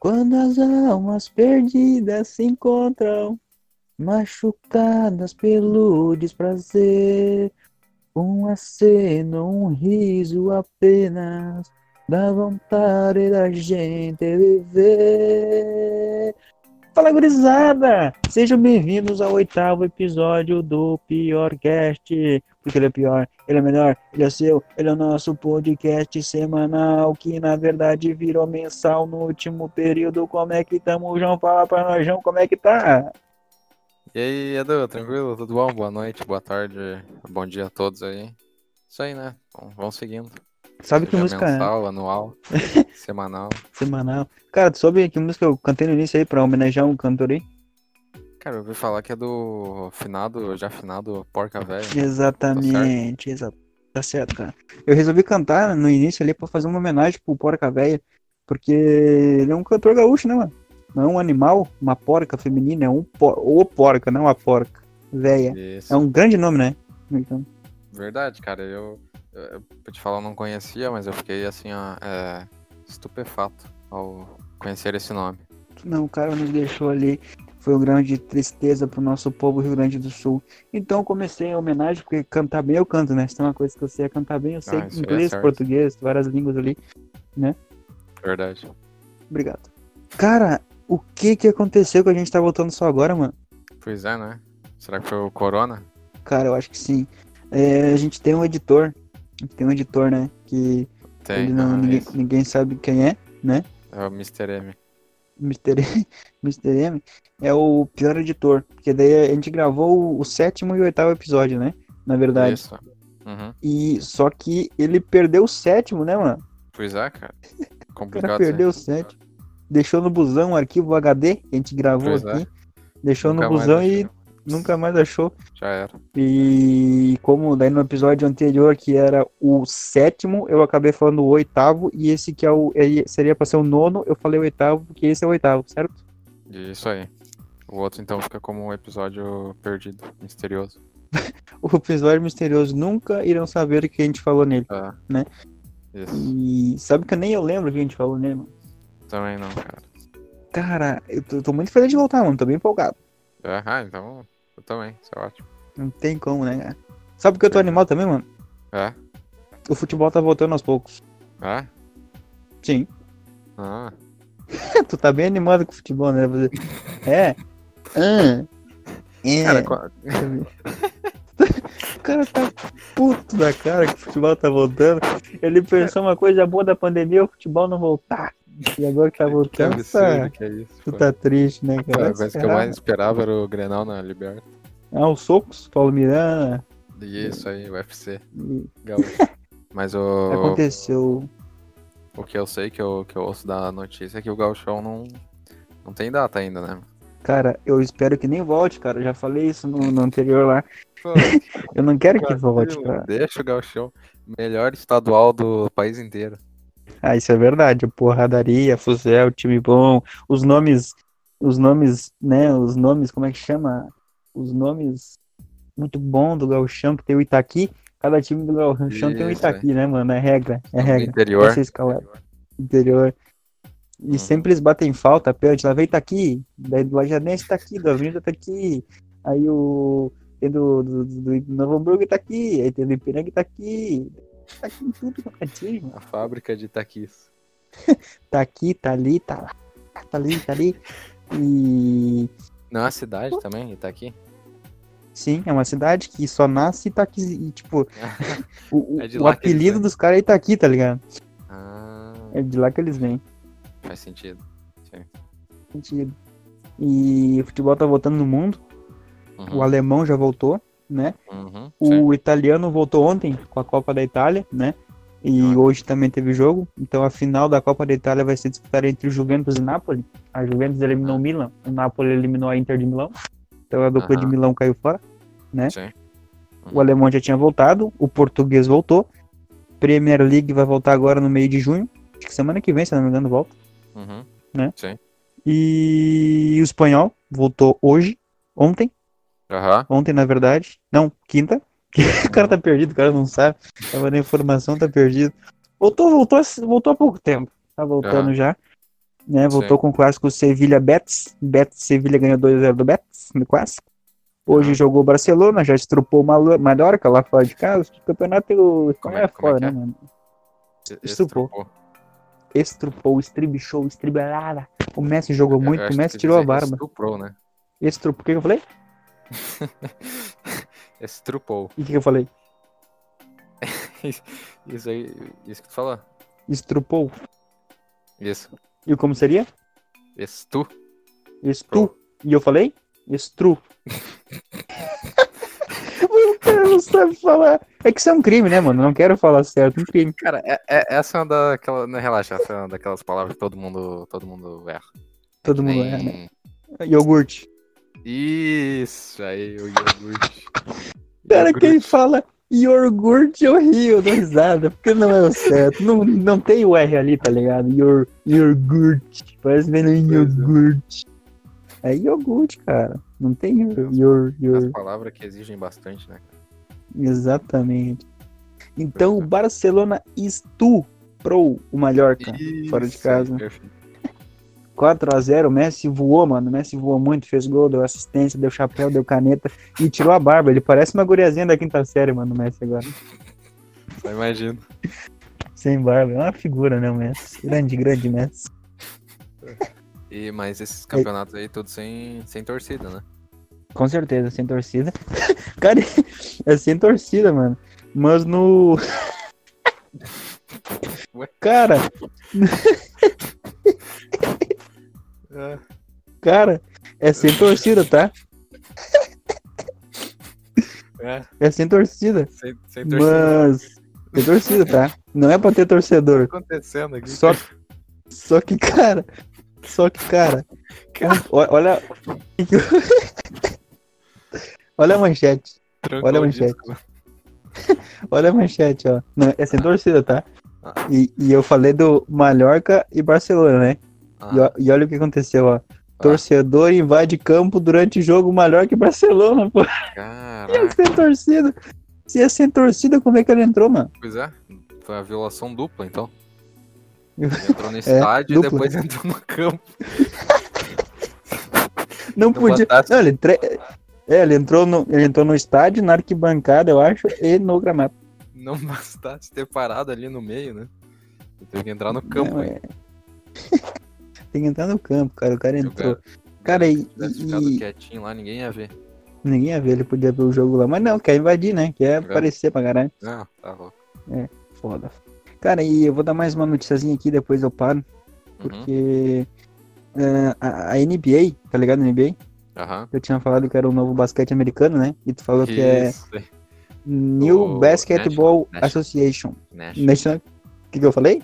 Quando as almas perdidas se encontram, machucadas pelo desprazer, um aceno, um riso apenas, dá vontade da gente viver. Fala gurizada! Sejam bem-vindos ao oitavo episódio do Pior Cast. Porque ele é pior, ele é melhor, ele é seu, ele é o nosso podcast semanal, que na verdade virou mensal no último período. Como é que tamo, João? Fala pra nós, João, como é que tá? E aí, Edu, tranquilo? Tudo bom? Boa noite, boa tarde, bom dia a todos aí. Isso aí, né? Bom, vamos seguindo. Sabe que música é? Mensal, anual, semanal. Semanal. Cara, tu soube que música eu cantei no início aí pra homenagear um cantor aí? Cara, eu ouvi falar que é do finado, já finado Porca Velha. Exatamente, exato. Tá certo, cara. Eu resolvi cantar no início ali pra fazer uma homenagem pro Porca Véia, porque ele é um cantor gaúcho, né, mano? Não é um animal, uma porca feminina, é um por... ou porca, não uma porca. Véia. Isso. É um grande nome, né? Então, Verdade, cara. Eu, eu, pra te falar, eu não conhecia, mas eu fiquei assim, ó, é, estupefato ao conhecer esse nome. não, o cara nos deixou ali. Foi um grande tristeza pro nosso povo Rio Grande do Sul. Então comecei a homenagem, porque cantar bem eu canto, né? Se tem uma coisa que eu sei é cantar bem, eu sei Ah, isso é inglês, certo. português, várias línguas ali. Verdade. Obrigado. Cara, o que que aconteceu que a gente tá voltando só agora, mano? Pois é, né? Será que foi o Corona? Cara, eu acho que sim. É, a gente tem um editor. A gente tem um editor, né? Que Tem. ele não, ah, ninguém, isso. ninguém sabe quem é, né? É o Mr. M. Mr. M, Mr. M é o pior editor. Porque daí a gente gravou o sétimo e o oitavo episódio, né? Na verdade. Isso. Uhum. E só que ele perdeu o sétimo, né, mano? Pois é, cara. O Complicado. perdeu o isso aí. sétimo. Deixou no busão o arquivo HD que a gente gravou Pois é. aqui. Deixou Nunca no busão e. nunca mais achou. Já era. E como daí no episódio anterior, que era o sétimo, eu acabei falando o oitavo, e esse que é o seria pra ser o nono, eu falei o oitavo, porque esse é o oitavo, certo? Isso aí. O outro então fica como um episódio perdido, misterioso. O episódio misterioso nunca irão saber o que a gente falou nele. É. Né? Isso. E sabe que nem eu lembro o que a gente falou nele, mano. Também não, cara. Cara, eu tô, tô muito feliz de voltar, mano, tô bem empolgado. É, ah, então eu também. Isso é ótimo. Não tem como, né, cara? Sabe que eu tô animado também, mano? É? O futebol tá voltando aos poucos. É? Sim. Ah, tu tá bem animado com o futebol, né? É. Ah. É. cara, qua- O cara tá puto da cara que o futebol tá voltando. Ele pensou uma coisa boa da pandemia, o futebol não voltar. E agora que tá que voltando, absurdo tá, que é isso. tu pô. tá triste, né, Cara, a coisa que eu mais esperava era o Grenal na Liberta. Ah, os socos, Paulo Miranda. Isso aí, UFC. Mas o, Aconteceu. o que eu sei, que eu, que eu ouço da notícia, é que o gauchão não, não tem data ainda, né? Cara, eu espero que nem volte, cara. Eu já falei isso no, no anterior lá. Pô, Eu não quero que volte, cara. Deixa o gauchão. Melhor estadual do país inteiro. Ah, isso é verdade. Porradaria, fuzel, time bom. Os nomes, os nomes, né? Os nomes, como é que chama? Os nomes muito bom do Gauchão, que tem o Itaqui. Cada time do Gauchão tem um Isso, Itaqui, né, mano? É regra, é regra. interior. Escalado. Interior. E Uhum. sempre eles batem falta, pênalti, lá vem Itaqui. Daí do Lajanense tá aqui, do Avenida tá aqui. Aí o. Tem do, do, do, do Novo Hamburgo tá aqui. Aí tem do Ipiranga tá aqui. Tá aqui em tudo. A fábrica de taquis. tá aqui, tá ali, tá lá, tá ali, tá ali. E Não é a cidade também, Itaqui? sim, é uma cidade que só nasce Itaqui. E, tipo, o, o- É o apelido dos caras é Itaqui, tá ligado? Ah, É de lá que eles vêm. faz sentido. Sim. Sentido. E o futebol tá voltando no mundo. O Uhum, alemão já voltou, né? uhum, sim. O italiano voltou ontem com a Copa da Itália, né? E Olha. hoje também teve jogo. Então a final da Copa da Itália vai ser disputada entre o Juventus e Napoli. A Juventus eliminou o Milan, o Napoli eliminou a Inter de Milão. Então a dupla de. Milão caiu fora. né? Sim. O alemão já tinha voltado, o português voltou. Premier League vai voltar agora no meio de junho. Acho que semana que vem, se não me engano, volta. Uhum. E o espanhol voltou hoje, ontem. Aham. Ontem, na verdade. Não, quinta. O cara tá perdido, o cara não sabe. Tava na informação, tá perdido. Voltou, voltou, voltou há pouco tempo. Tá voltando Aham. já. né? Voltou Sim. com o clássico Sevilha Betis. Betis Sevilha ganhou 2x0 do Betis no clássico. Hoje Ah. jogou o Barcelona, já estrupou Mallorca lá fora de casa. O campeonato o Como é, é- como é fora, é? né, mano? Estrupou. estrupou. Estrupou, estribichou, estribalada. O Messi jogou Eu- muito, o Messi tirou a barba. Estuprou, né? Estrupou. O que que eu falei? Estrupou. O que que eu falei? Isso aí, isso que tu falou? Estrupou. Isso. E como seria? Estu. Estu. E eu falei? Estru. o cara não sabe falar. É que isso é um crime, né, mano? Não quero falar certo, um crime. Cara, é, é- essa é uma daquelas. Não, relaxa, essa é uma daquelas palavras que todo mundo, todo mundo erra. Todo mundo Nem- erra, né? Iogurte. Isso, aí o iogurte. Cara, Iogurte. quem fala iogurte eu rio, dou risada, porque não é o certo. Não, não tem o R ali, tá ligado? Ior, iogurte. Parece vendo é. iogurte. É iogurte, cara. Não tem ior, ior. As palavras que exigem bastante, né? Exatamente. Então o Barcelona estuprou o Mallorca. fora de Isso, casa. perfeito. 4x0, o Messi voou, mano. O Messi voou muito, fez gol, deu assistência, deu chapéu, deu caneta e tirou a barba. Ele parece uma guriazinha da quinta série, mano, o Messi agora. Só imagino. Sem barba. É uma figura, né, o Messi? Grande, grande Messi. E, mas esses campeonatos aí, todos sem, sem torcida, né? Com certeza, sem torcida. Cara, é sem torcida, mano. Mas no. Ué? Cara, É. cara, é sem torcida, tá? É, É sem torcida. sem, sem torcida. Mas. Sem torcida, tá? Não é pra ter torcedor. O que tá acontecendo aqui? Só, só que, cara. Só que, cara. Cara. Olha. Olha a manchete. Trancou olha a manchete. disco. Olha a manchete, ó. Não, é sem torcida, tá? Ah. E, e eu falei do Mallorca e Barcelona, né? Ah, E, e olha o que aconteceu, ó. Torcedor invade campo durante jogo Mallorca e Barcelona, pô. caraca, Sem torcida. Se é sem torcida, como é que ele entrou, mano? pois é. Foi uma violação dupla, então. Ele entrou no É, estádio e dupla. depois entrou no campo. Não podia. Não, ele, tre- é, ele, entrou no, ele entrou no estádio, na arquibancada, eu acho, e no gramado. Não bastasse ter parado ali no meio, né? Ele teve que entrar no campo. Não, é. Tem que entrar no campo, cara. O cara entrou. cara- Cara, e, e- quietinho lá, ninguém ia ver. ninguém ia ver, ele podia ver o jogo lá. Mas não, quer invadir, né? Quer aparecer pra caralho. Não, tá louco. Foda. Cara, e eu vou dar mais uma noticiazinha aqui, depois eu paro. Uhum. Porque é, a, a NBA, tá ligado? NBA? Aham. Eu tinha falado que era o novo basquete americano, né? E tu falou que é Isso. New O Basketball National- Association. National... O que, que eu falei?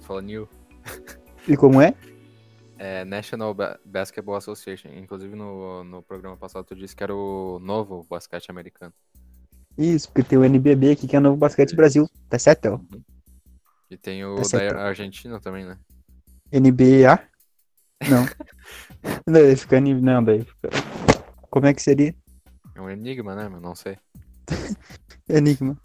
Falou new. E como é? É National Ba- Basketball Association. Inclusive no, no programa passado tu disse que era o novo basquete americano. Isso, porque tem o NBB aqui, que é o novo basquete Isso. Brasil. Tá certo? E tem o Tá da. Argentina também, né? NBA? Não. não, daí fica Não, daí fica... Como é que seria? É um enigma, né? Mas não sei. Enigma.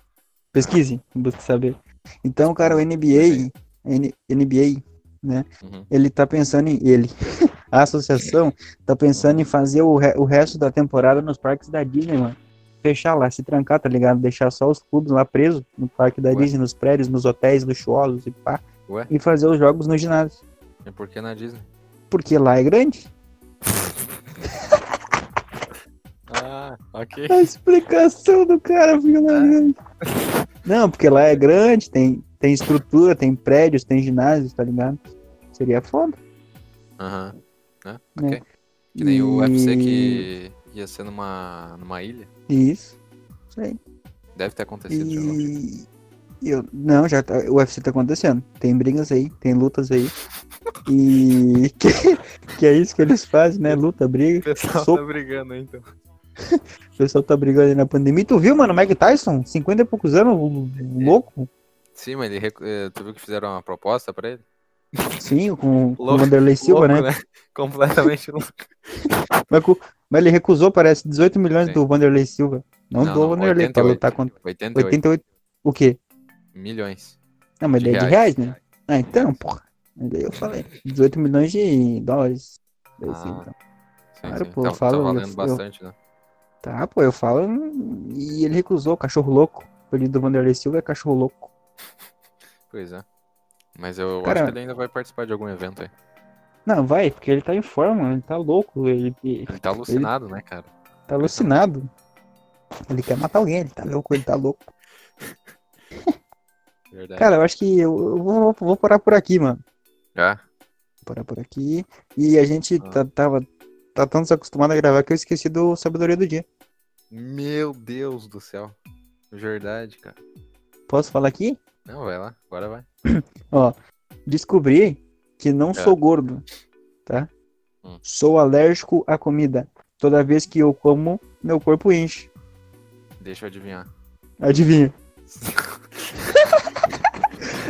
Pesquise, busque saber. Então, cara, o NBA, N- NBA, né? Uhum. Ele tá pensando em. Ele. A associação tá pensando em fazer o, re- o resto da temporada nos parques da Disney, mano. Fechar lá, se trancar, tá ligado? Deixar só os clubes lá presos no parque da Ué. Disney, nos prédios, nos hotéis, luxuosos e pá. Ué? E fazer os jogos no ginásio. E por que na Disney? Porque lá é grande. Ah, ok. A explicação do cara, viu lá grande. Não, porque lá é grande, tem, tem estrutura, tem prédios, tem ginásios, tá ligado? Seria foda. Aham. É, né? ok. Que nem o UFC E- que ia ser numa, numa ilha. Isso. Isso aí. Deve ter acontecido já. eu. E não, já tá, o UFC tá acontecendo. Tem brigas aí, tem lutas aí. E que, que é isso que eles fazem, né? Luta, O briga. pessoal Soco. tá brigando aí, então. O pessoal tá brigando aí na pandemia. E tu viu, mano, o Mike Tyson? 50 e poucos anos, o- o louco? Sim, mas ele recu- eh, tu viu que fizeram uma proposta pra ele? Sim, com, o Louco, Vanderlei Silva, Louco, né? Completamente louco. Mas, mas ele recusou, parece, 18 milhões Sim. do Vanderlei Silva. Não, do Vanderlei, pra lutar contra 88 88. O quê? milhões. Não, mas De daí é de reais. né? Ah, então, porra. Daí eu falei, 18 milhões de dólares. Daí, Ah, assim, então. Claro, sim. pô, tá, eu falo, tá eu- valendo eu- bastante, né? Tá, pô, eu falo. E ele recusou, cachorro louco. O apelido do Vanderlei Silva é cachorro louco. Pois é. Mas eu Cara- acho que ele ainda vai participar de algum evento aí. Não, vai, porque ele tá em forma, ele tá louco, ele, ele Ele tá alucinado, né, cara? tá alucinado. Ele quer matar alguém, ele tá louco, ele tá louco. Verdade. Cara, eu acho que eu, eu vou, vou parar por aqui, mano. Já? Vou parar por aqui. E a gente Ah. tá, tava tá tão desacostumado a gravar que eu esqueci do Sabedoria do Dia. Meu Deus do céu. Verdade, cara. Posso falar aqui? Não, vai lá. Agora vai. Ó, descobri que não É. sou gordo, tá? Hum. Sou alérgico à comida. Toda vez que eu como, meu corpo enche. Deixa eu adivinhar. Adivinha?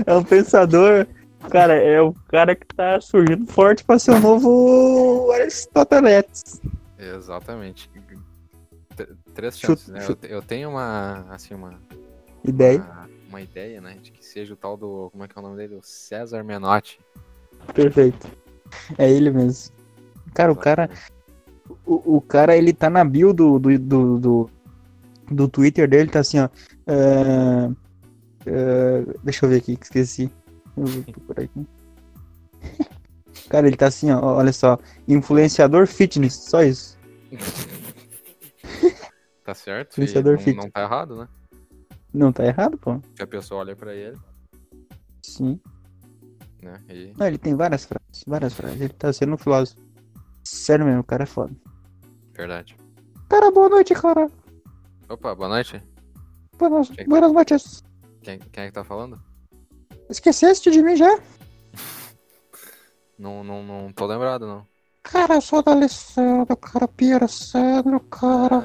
É um pensador. Cara, é o cara que tá surgindo forte pra ser o novo Aristóteles. Exatamente. T- Três chances, né? Eu, eu tenho uma, assim, uma, Ideia. uma, uma ideia, né? De que seja o tal do, como é que é o nome dele? O César Menotti. Perfeito. É ele mesmo. Cara, o cara, o, o cara, ele tá na bio do, do, do, do, do Twitter dele, tá assim, ó. é, é, deixa eu ver aqui, que esqueci. Eu vou procurar aqui. Cara, ele tá assim, ó, olha só. Influenciador fitness, só isso. Tá certo? E Influenciador não, fit. não tá errado, né? Não tá errado, pô? Que a pessoa olha pra ele, Sim. né? E Não, ele tem várias frases, várias frases. Ele tá sendo um filósofo. Sério mesmo, o cara é foda. verdade. Cara, boa noite, cara. Opa, boa noite. Buenas, Quem- buenas noites. Quem, quem é que tá falando? Esqueceste de mim já? Não, não, não tô lembrado, não. Cara, eu sou da Alessandro, cara. Piero Sandro, cara.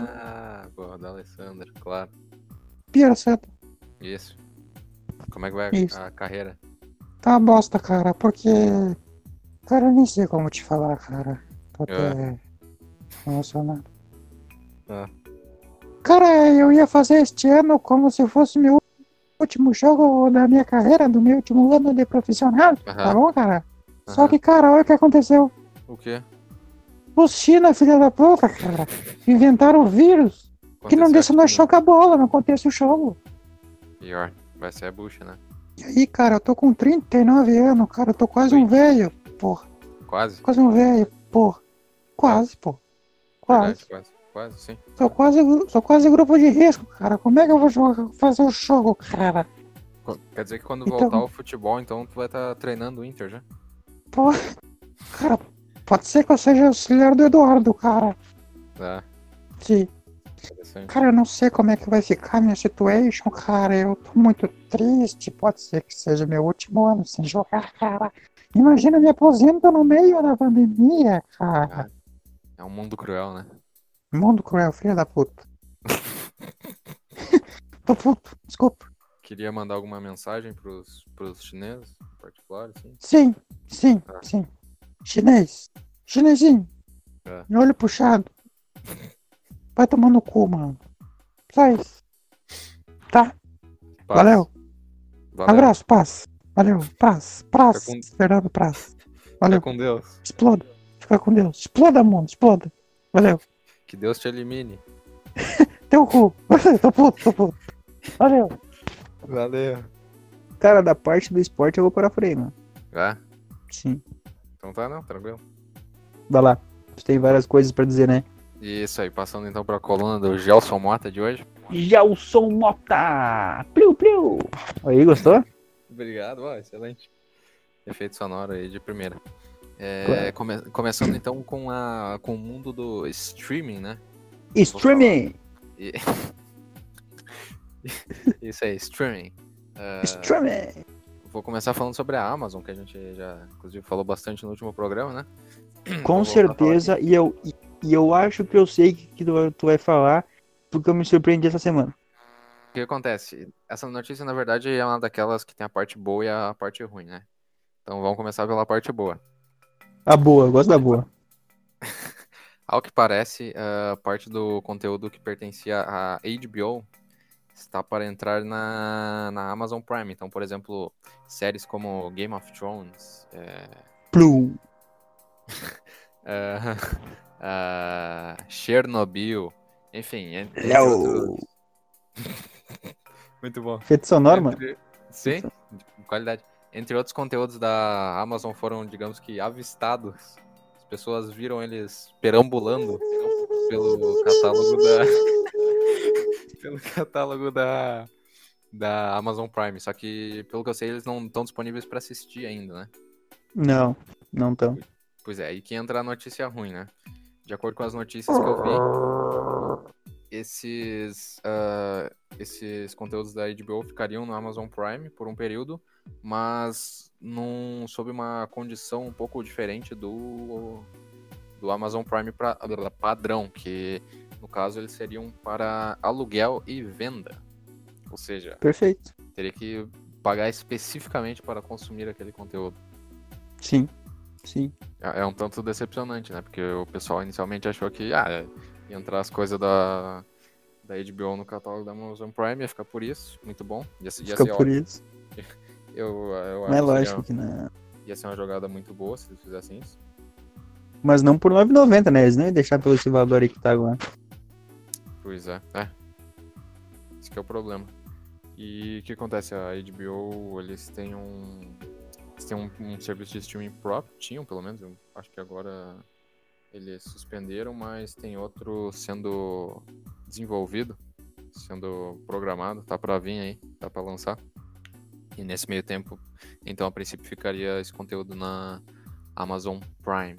Ah, boa, da Alessandra, claro. Sandro. Isso. Como é que vai Isso. a carreira? Tá uma bosta, cara, porque. Cara, eu nem sei como te falar, cara. Tô até emocionado. Ah. Cara, eu ia fazer este ano como se fosse meu último jogo da minha carreira, do meu último ano de profissional. Tá Aham. bom, cara? Só Aham. que, cara, olha o que aconteceu. O quê? Os China, filha da puta, cara, inventaram o vírus que não deixa nós aqui, jogar bola, não acontece o jogo. Pior. Vai ser a bucha, né? E aí, cara, eu tô com 39 anos, cara, eu tô quase um velho, porra. Quase. Quase um velho, porra. Quase, pô. Quase. Verdade, quase. Quase, sim. Sou quase, sou quase grupo de risco, cara. Como é que eu vou jogar, fazer o jogo, cara? Quer dizer que quando Então- voltar o futebol, então tu vai estar treinando o Inter já? Pô, cara, pode ser que eu seja auxiliar do Eduardo, cara. É, Sim. Cara, eu não sei como é que vai ficar a minha situation, cara. Eu tô muito triste. Pode ser que seja meu último ano sem jogar, cara. Imagina me aposento no meio da pandemia, cara. É um mundo cruel, né? Mundo cruel, filha da puta. tô puto, desculpa. Queria mandar alguma mensagem pros, pros chineses, em particular, assim. Sim, sim, Tá. sim. Chinês. Chinesinho. É. Olho puxado. Vai tomar no cu, mano. Só isso. Tá? Paz. Valeu. Valeu. Abraço, paz. Valeu. Paz. Paz. Fica com- Fernando. Fica Valeu. com Deus. Exploda. Fica com Deus. Exploda, mundo. Exploda. Valeu. Que Deus te elimine. Teu cu. tô puto, tô puto. Valeu. Valeu. Cara, da parte do esporte eu vou para freio, mano. Vai? Sim. Então tá, não, tranquilo. Vai lá. Você tem várias coisas pra dizer, né? Isso aí, passando então pra coluna do Gelson Mota de hoje. Gelson Mota. Pliu, pliu. Aí, gostou? Obrigado, ó, excelente. Efeito sonoro aí de primeira. É, Claro. come- começando então com, a, com o mundo do streaming, né? Streaming. E- Isso aí, streaming. É, Streaming. vou começar falando sobre a Amazon, que a gente já, inclusive, falou bastante no último programa, né? Com a certeza. E eu, e, eu acho que eu sei que, que tu, vai- tu vai falar, porque eu me surpreendi essa semana. O que acontece? Essa notícia, na verdade, é uma daquelas que tem a parte boa e a parte ruim, né? Então vamos começar pela parte boa. A boa, eu gosto da boa. Ao que parece, a parte do conteúdo que pertencia à HBO está para entrar na, na Amazon Prime. Então, por exemplo, séries como Game of Thrones, é, Plum. é, ah, Chernobyl, enfim, entre, Léo. outros. Muito bom. Efeito sonoro, mano. Entre- Sim, de qualidade. Entre outros conteúdos da Amazon foram, digamos que, avistados. As pessoas viram eles perambulando pelo catálogo da. pelo catálogo da. Da Amazon Prime. Só que, pelo que eu sei, eles não estão disponíveis para assistir ainda, né? Não, não tão. Pois é, aí que entra a notícia ruim, né? De acordo com as notícias que eu vi, esses, ah, esses conteúdos da HBO ficariam no Amazon Prime por um período, mas num, sob uma condição um pouco diferente do, do Amazon Prime pra, padrão, que no caso eles seriam para aluguel e venda. Ou seja, Perfeito. teria que pagar especificamente para consumir aquele conteúdo. Sim. Sim. É é um tanto decepcionante, né? Porque o pessoal inicialmente achou que ah, ia entrar as coisas da, da HBO no catálogo da Amazon Prime, ia ficar por isso, muito bom. Ia, ia Fica por isso. Eu, eu Mas é acho que lógico ia, que não. ia ser uma jogada muito boa se eles fizessem isso. Mas não por 9,90, né? Eles não iam deixar pelo esse valor aí que tá agora. Pois é, é. Esse que é o problema. E o que acontece? A HBO, eles têm um. Têm um, um serviço de streaming próprio, tinham pelo menos, eu acho que agora eles suspenderam, mas tem outro sendo desenvolvido, sendo programado, tá pra vir aí, tá pra lançar. E nesse meio tempo, então a princípio ficaria esse conteúdo na Amazon Prime.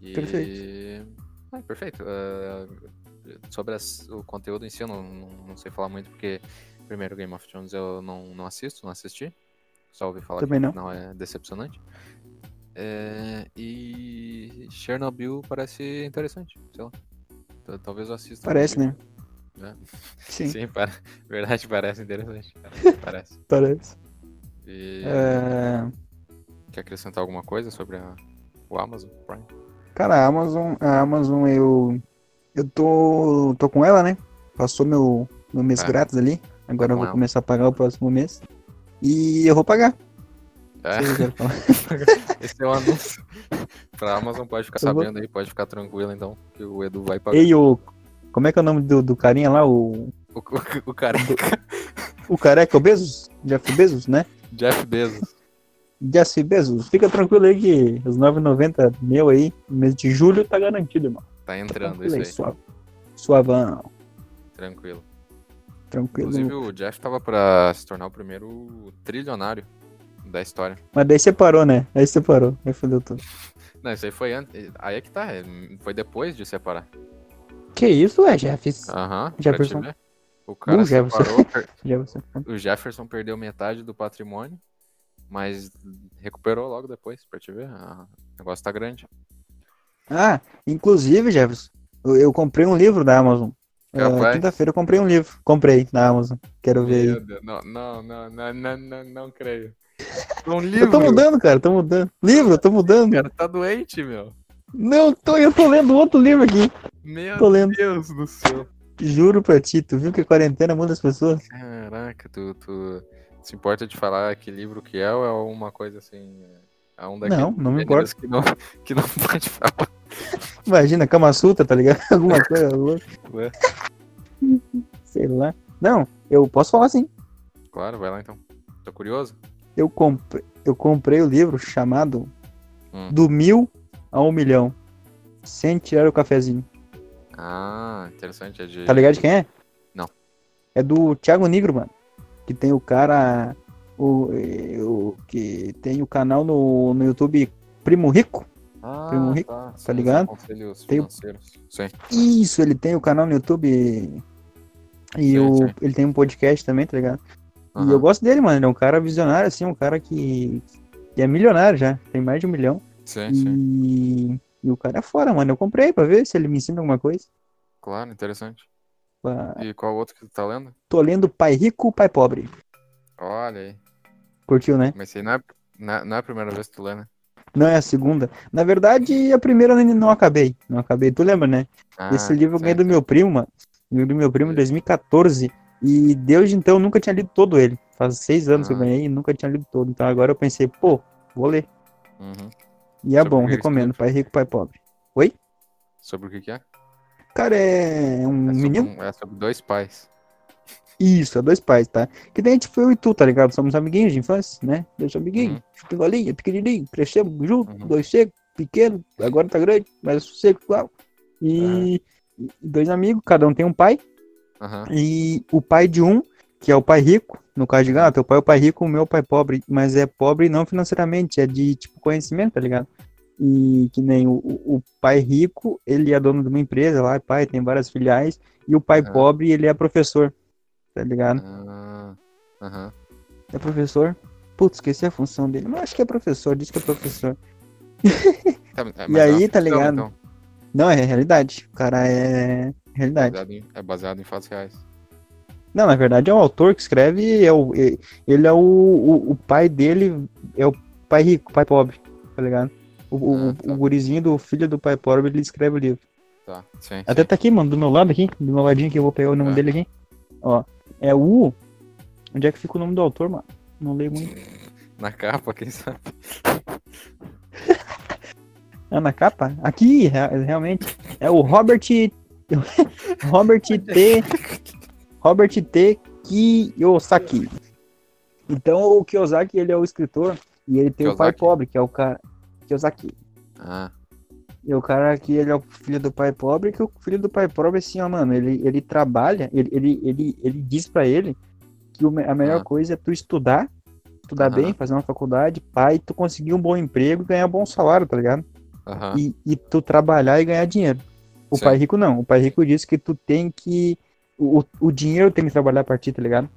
E... Perfeito. É, perfeito. É, sobre as- o conteúdo em si, eu não, não, não sei falar muito, porque primeiro Game of Thrones eu não, não assisto, não assisti. Só ouvi falar Também que não. é decepcionante. É, e Chernobyl parece interessante, sei lá. Tal- Talvez eu assista. Parece, né? né? Sim, Sim, para... verdade, parece interessante. Parece. parece. E É, quer acrescentar alguma coisa sobre a... o Amazon Prime? Cara, a Amazon, a Amazon eu. Eu tô. tô com ela, né? Passou meu, meu mês É. grátis ali. Agora eu com vou ela. começar a pagar o próximo mês. E eu vou pagar. É. Esse é o anúncio. pra Amazon pode ficar Eu vou- sabendo aí, pode ficar tranquilo então, que o Edu vai pagar. Ei, o. Como é que é o nome do, do carinha lá? O. O, o, o careca, O careca, o Bezos? Jeff Bezos, né? Jeff Bezos. Jeff Bezos, fica tranquilo aí que os 9,90 meu aí, no mês de julho, tá garantido, irmão. Tá entrando aí, isso aí, suave. Suavão, tranquilo. Tranquilo. Inclusive o Jeff tava pra se tornar o primeiro trilionário da história. Mas daí você parou, né? Aí você parou. Aí fodeu tudo. Não, isso aí foi antes. Aí é que tá, é, foi depois de separar. Que isso, é, Jeff? Aham, Jefferson. O cara Uh, Jefferson. separou, per- Jefferson. o Jefferson perdeu metade do patrimônio, mas recuperou logo depois, pra te ver. Ah, o negócio tá grande. Ah, inclusive, Jefferson, eu, eu comprei um livro da Amazon. Capaz. Quinta-feira eu comprei um livro. Comprei na Amazon. Quero ver não, não, não, não, não, não, não creio. Um Eu livro, tô mudando, cara, tô mudando. Livro, eu tô mudando. cara, tá doente, meu. Não, tô, eu tô lendo outro livro aqui. Meu Tô lendo. Deus do céu. Juro pra ti, tu viu que a quarentena muda as pessoas? Caraca, tu, tu se importa de falar que livro que é ou é uma coisa assim? É um daqueles Não, não me gêneros Que não, que não pode falar. Imagina, Kama Sutra, tá ligado? Alguma coisa louca. Sei lá. Não, eu posso falar sim. Claro, vai lá então. Tô curioso. Eu comprei, eu comprei o livro chamado Hum. Do Mil a Um Milhão. Sem tirar o cafezinho. Ah, interessante. É de. Tá ligado de quem é? Não. É do Thiago Nigro, mano. Que tem o cara. O, o que tem o canal no, no YouTube Primo Rico. Ah, Primo Rico, tá, sim, ligado? Conselhos Tem. Isso, ele tem o canal no YouTube. E Sim, o, sim. ele tem um podcast também, tá ligado? E Aham. eu gosto dele, mano. Ele é um cara visionário, assim, um cara que, que é milionário já. Tem mais de um milhão. Sim, sim. E, e o cara é fora, mano. Eu comprei pra ver se ele me ensina alguma coisa. Claro, interessante. Pá, E qual outro que tu tá lendo? Tô lendo Pai Rico, Pai Pobre. Olha aí. Curtiu, né? Mas é, não é, não é a primeira vez que tu lê, né? Não é a segunda. Na verdade, a primeira eu não acabei. Não acabei. Tu lembra, né? Ah, Esse livro eu ganhei do meu primo, mano. Do meu primo em Sim. 2014. E desde então eu nunca tinha lido todo ele. Faz seis anos que eu Ah. ganhei e nunca tinha lido todo. Então agora eu pensei, pô, vou ler. Uhum. E é Sobre bom, recomendo. Pai rico, pai pobre. Sobre o que que é? Cara, é um É menino. um- é sobre dois pais. Isso, é dois pais, tá? Que daí a gente foi eu e tu, tá ligado? Somos amiguinhos de infância, né? Dois amiguinhos, Uhum. pingolinha, pequenininho, crescemos junto, Uhum. dois secos, pequeno, agora tá grande, mas seco igual. E e dois amigos, cada um tem um pai, Aham. e o pai de um, que é o pai rico, no caso de ah, teu pai é o pai rico, o meu pai é pobre, mas é pobre não financeiramente, é de tipo conhecimento, tá ligado? E que nem o, o o pai rico, ele é dono de uma empresa lá, pai, tem várias filiais, e o pai pobre, ele é professor, tá ligado? Ah, Aham. É professor? Putz, esqueci a função dele, mas acho que é professor, diz que é professor. Tá, é, E é aí, tá ligado? então. Não, é realidade, o cara é realidade. Baseado em- é baseado em fatos reais. Não, na verdade é o autor que escreve, é o, e- ele é o, o, o pai dele, é o pai rico, pai pobre, tá ligado? O, o, Ah, tá. o gurizinho do filho do pai pobre, ele escreve o livro. Tá, sim. Até sim. tá aqui, mano, do meu lado aqui, do meu ladinho aqui, eu vou pegar o nome Ah. dele aqui. Ó, é o... Onde é que fica o nome do autor, mano? Não leio muito. Na capa, quem sabe? Ah, na capa? Aqui, rea- realmente. É o Robert... Robert T... Robert T. Kiyosaki. Então, o Kiyosaki, ele é o escritor e ele tem o pai Kiyosaki. pobre, que é o cara... Kiyosaki. Ah, E o cara aqui, ele é o filho do pai pobre, que o filho do pai pobre, assim, ó, mano, ele, ele trabalha, ele, ele, ele, ele diz pra ele que a melhor Ah. coisa é tu estudar, estudar bem, fazer uma faculdade, pai, tu conseguir um bom emprego e ganhar um bom salário, tá ligado? E, e tu trabalhar e ganhar dinheiro. O Sim. pai rico não. O pai rico diz que tu tem que. O, o dinheiro tem que trabalhar pra ti, tá ligado?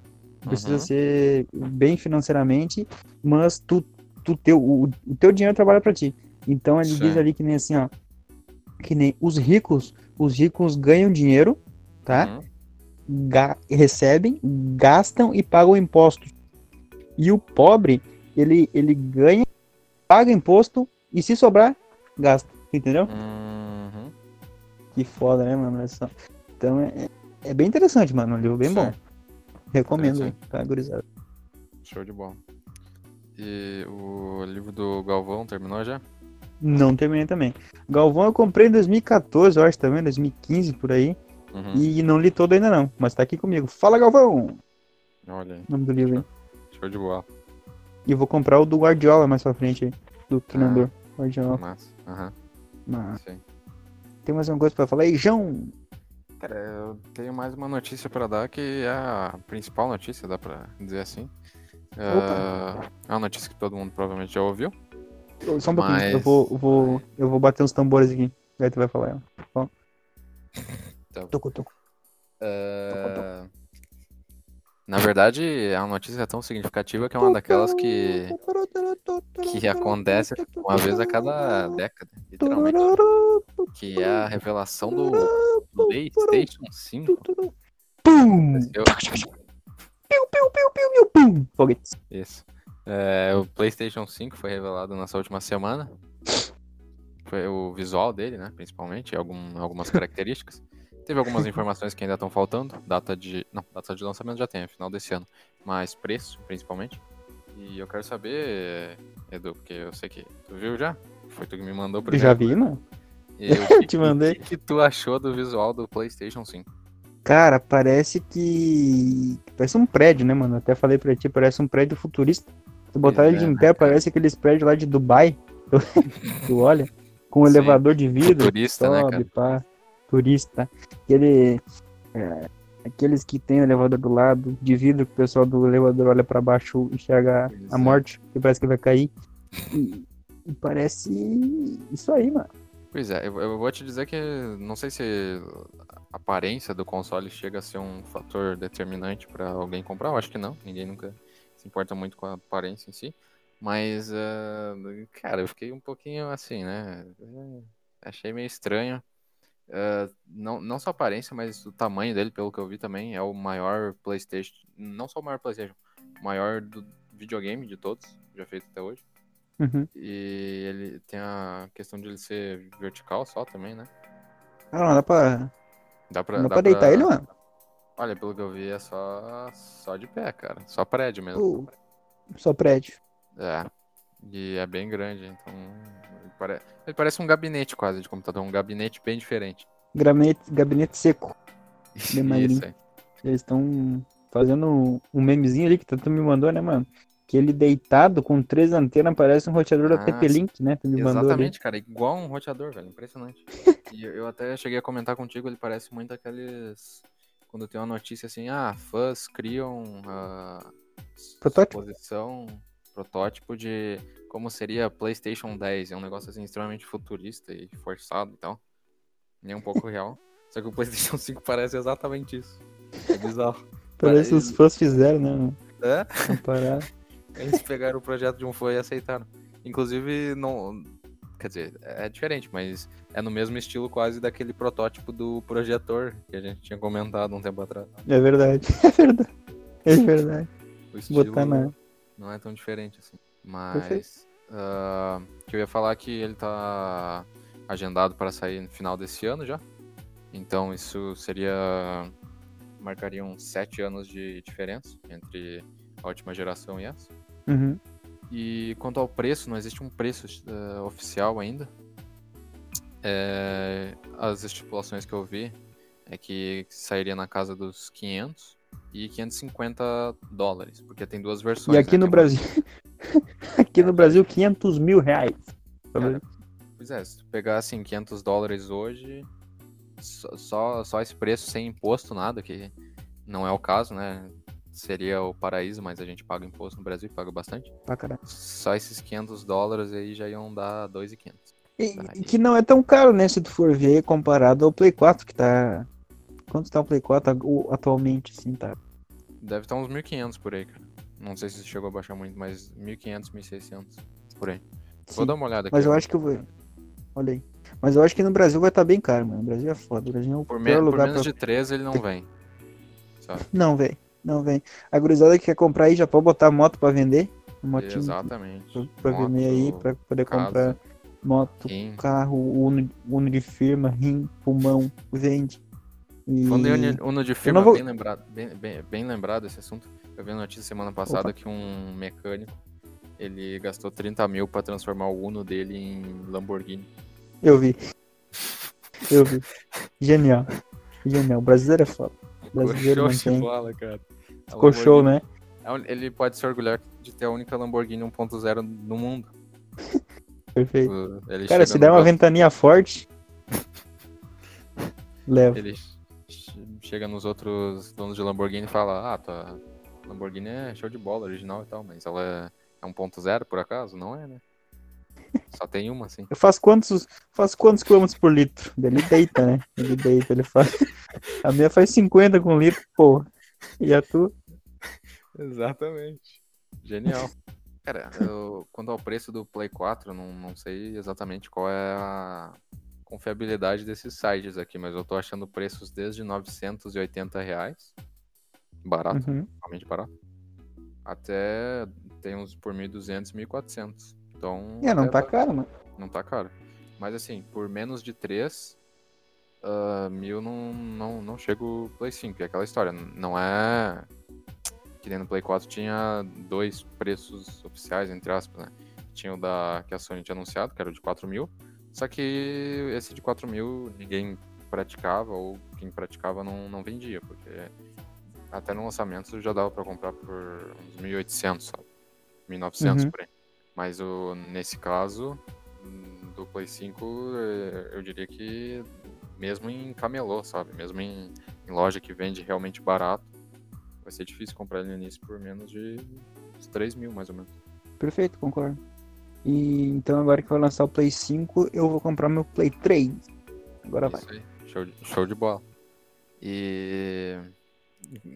Tu Precisa Uhum. ser bem financeiramente, mas tu, tu teu, o, o teu dinheiro trabalha pra ti. Então ele diz ali que nem assim, ó. Que nem os ricos, os ricos ganham dinheiro, tá? Uhum. Ga- recebem, gastam e pagam impostos. E o pobre, ele, ele ganha, paga imposto e se sobrar, gasta. Entendeu? Uhum. Que foda, né, mano? Então é, é bem interessante, mano. Um livro bem bom. Recomendo, tá, gurizada? Show de bola. E o livro do Galvão terminou já? Não terminei também. Galvão eu comprei em 2014, eu acho também, 2015 por aí. Uhum. E não li todo ainda não, mas tá aqui comigo. Fala, Galvão! Olha aí. Nome do livro aí. Show de bola. E vou comprar o do Guardiola mais pra frente aí. Do treinador. Guardiola. Massa. Aham. Mas Sim. tem mais uma coisa pra falar aí, João? Cara, eu tenho mais uma notícia pra dar que é a principal notícia, dá pra dizer assim. Ah, é uma notícia que todo mundo provavelmente já ouviu. Só um pouquinho, eu Mas- vou, eu vou, eu vou bater uns tambores aqui. Aí tu vai falar. Ó. Tá. Toco, toco. Ah, na verdade, é uma notícia tão significativa que é uma daquelas que, que acontece uma vez a cada década, literalmente. Que é a revelação do PlayStation 5. Pum! Eu- Piu, piu, piu, piu, piu, pum! Foguetes. Isso. É, o PlayStation 5 foi revelado nessa última semana. Foi o visual dele, né? Principalmente, algum, algumas características. Teve algumas informações que ainda estão faltando. Data de. Não, data de lançamento já tem, é final desse ano. Mas preço, principalmente. E eu quero saber, Edu, porque eu sei que tu viu já. Foi tu que me mandou primeiro. Já vi, mano? E o que, Te mandei. O que, que tu achou do visual do PlayStation 5? Cara, parece que. Parece um prédio, né, mano? Até falei pra ti, parece um prédio futurista. Se botar Pois ele é, em né, pé, cara? parece aqueles prédios lá de Dubai. tu olha, com um Sim. elevador de vidro. Futurista, né, sobe, cara? pá. Turista. Aquele. é, aqueles que tem o elevador do lado, de vidro, que o pessoal do elevador olha pra baixo e enxerga Pois a é. morte, que parece que vai cair. E, e parece isso aí, mano. Pois é, eu, eu vou te dizer que não sei se a aparência do console chega a ser um fator determinante pra alguém comprar. Eu acho que não. Ninguém nunca se importa muito com a aparência em si. Mas, ah, cara, eu fiquei um pouquinho assim, né? É, Achei meio estranho. Ah, não, não só a aparência, mas o tamanho dele, pelo que eu vi também, é o maior PlayStation. Não só o maior PlayStation, o maior do videogame de todos, já feito até hoje. Uhum. E ele tem a questão de ele ser vertical só também, né? Ah, não dá pra, Dá pra, dá dá pra deitar ele, mano. Olha, pelo que eu vi, é só, só de pé, cara. Só prédio mesmo. Pô, só prédio. É. E é bem grande, então. Ele, pare... ele parece um gabinete quase de computador, um gabinete bem diferente. Gabinete, gabinete seco. Bem. Isso aí. Eles estão fazendo um memezinho ali que tu me mandou, né, mano? Que ele deitado com três antenas parece um roteador da Ah, TP-Link, né? Tu me mandou ali. Exatamente, cara, igual um roteador, velho, impressionante. e eu até cheguei a comentar contigo, ele parece muito aqueles. Quando tem uma notícia assim, ah, fãs criam a Protótipo? suposição, protótipo de como seria PlayStation 10. É um negócio assim extremamente futurista e forçado e tal. Nem um pouco real. Só que o PlayStation 5 parece exatamente isso. É bizarro. Parece que os fãs fizeram, né? É? Eles pegaram o projeto de um fã e aceitaram. Inclusive, não. Quer dizer, é diferente, mas é no mesmo estilo quase daquele protótipo do projetor que a gente tinha comentado um tempo atrás. É verdade. É verdade. É verdade. O estilo Botar na. não é tão diferente assim. Mas. que eu ia falar que ele tá agendado para sair no final desse ano já. Então isso seria. Marcaria uns sete anos de diferença entre a última geração e essa. Uhum. E quanto ao preço, não existe um preço eh, oficial ainda. É, as estipulações que eu vi é que sairia na casa dos 500 e 550 dólares, porque tem duas versões. E aqui né, no tem uma- Brasil. aqui no Brasil, 500 mil reais. Cara, pois é, se tu pegar assim 500 dólares hoje, só, só, só esse preço sem imposto, nada, que não é o caso, né? Seria o paraíso, mas a gente paga imposto no Brasil, paga bastante. Pra caralho. Só esses 500 dólares aí já iam dar 2,500. E, e que não é tão caro, né? Se tu for ver comparado ao Play 4, que tá. Quanto tá o Play 4 ag- o- atualmente, assim, tá? Deve estar uns 1.500 por aí, cara. Não sei se chegou a baixar muito, mas 1.500, 1.600 por aí. Vou Sim. dar uma olhada aqui. Mas eu acho que eu vou. Olha aí. Mas eu acho que no Brasil vai estar bem caro, mano. O Brasil é foda. O Brasil é o Por, pior me- por lugar menos pra. de 13 ele não vem. Sabe? Não, velho. Não, velho. A gurizada que quer comprar aí já pode botar moto pra vender. Motinho Exatamente. pra, pra vender aí, Moto, pra poder casa, comprar moto, rim. carro, Uno, Uno de firma, rim, pulmão, vende. E... Falando em Uno- de firma, vou- bem, lembrado, bem, bem, bem lembrado esse assunto. Eu vi a notícia semana passada Opa. que um mecânico ele gastou 30 mil pra transformar o Uno dele em Lamborghini. Eu vi. Eu vi. Genial. Genial. O brasileiro é foda. O brasileiro show tem. bola, cara. A Ficou show, né? é Ele pode se orgulhar de ter a única Lamborghini 1.0 no mundo. Perfeito. Ele Cara, se der uma ventania forte. Leva. Ele che- chega nos outros donos de Lamborghini e fala: Ah, tua Lamborghini é show de bola, original e tal, mas ela é, é 1.0 por acaso? Não é, né? Só tem uma, assim. Eu faço quantos, faço quantos quilômetros por litro? Ele deita, né? Ele deita, ele faz. A minha faz 50 com litro, pô. E a tua? Exatamente. Genial. Cara, eu- quanto ao preço do Play 4, eu não, não sei exatamente qual é a confiabilidade desses sites aqui, mas eu tô achando preços desde 980 reais. Barato, Uhum. realmente barato. Até tem uns por 1.200, 1.400. Então. É, não tá caro, mano. Não tá caro. Mas assim, por menos de 3, mil não, não, não chega o Play 5. É aquela história. Não é. Que nem no Play 4 tinha dois preços oficiais, entre aspas, né? Tinha o da que a Sony tinha anunciado, que era o de 4 mil. Só que esse de 4 mil ninguém praticava, ou quem praticava não, não vendia, porque até no lançamento já dava pra comprar por uns 1.800, sabe? 1.900 Uhum. por aí. Mas o, nesse caso, do Play 5, eh, eu diria que mesmo em camelô, sabe? Mesmo em, em loja que vende realmente barato, vai ser difícil comprar ele no início por menos de uns 3 mil, mais ou menos. Perfeito, concordo. E então agora que vai lançar o Play 5, eu vou comprar meu Play 3. Agora vai. Isso aí, show de, show de bola. E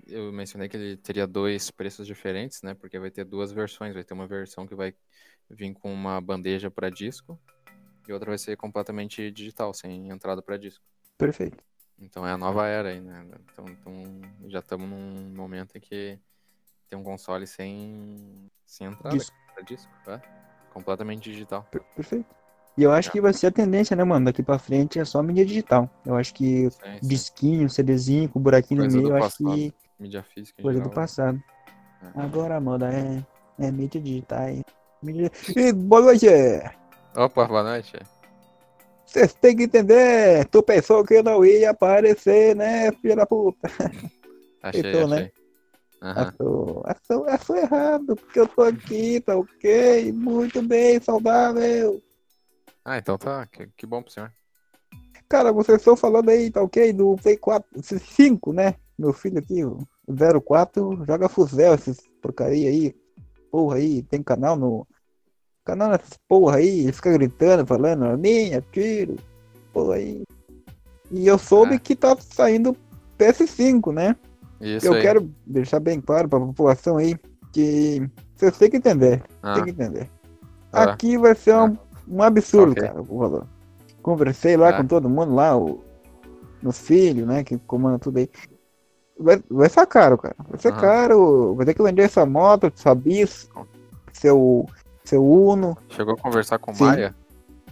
eu mencionei que ele teria dois preços diferentes, né? Porque vai ter duas versões. Vai ter uma versão que vai vir com uma bandeja para disco e outra vai ser completamente digital, sem entrada para disco. Perfeito. Então é a nova era aí, né? Então, então já estamos num momento em que tem um console sem, sem entrada Disco. disco, é? completamente digital. Per- perfeito. E eu acho que vai ser a tendência, né, mano? Daqui pra frente é só mídia digital. Eu acho que Sim, sim. disquinho, CDzinho, com buraquinho Coisa no meio, eu acho passado. que Mídia física coisa do geral. passado. É. Agora, mano, é, é mídia digital. é Mídia... E boa noite! Opa, boa noite. Vocês têm que entender! Tu pensou que eu não ia aparecer, né, filha da puta? Achei, Então, né? achei. Achou, achou, achou errado, porque eu tô aqui, tá ok? Muito bem, saudável. Ah, então tá. Que, que bom pro senhor. Cara, vocês estão falando aí, tá ok? Do Play 4, 5, né? Meu filho aqui, o 04, joga Fuzel, esses porcaria aí. Porra aí, tem canal no. Canal nessas porra aí, ele fica gritando, falando, "A minha, tiro. Porra aí. E eu soube É. que tá saindo PS5, né? Isso eu aí. quero deixar bem claro pra população aí que vocês têm que entender, Ah, tem que entender. Ah. Aqui vai ser um, um absurdo, Ok. cara, o valor. Conversei lá Ah. com todo mundo lá, o, meus filhos, né, que comandam tudo aí. Vai, vai ser caro, cara. Vai ser Aham. caro. Vai ter que vender essa moto, essa bis, seu, seu Uno, Chegou a conversar com o. Maia?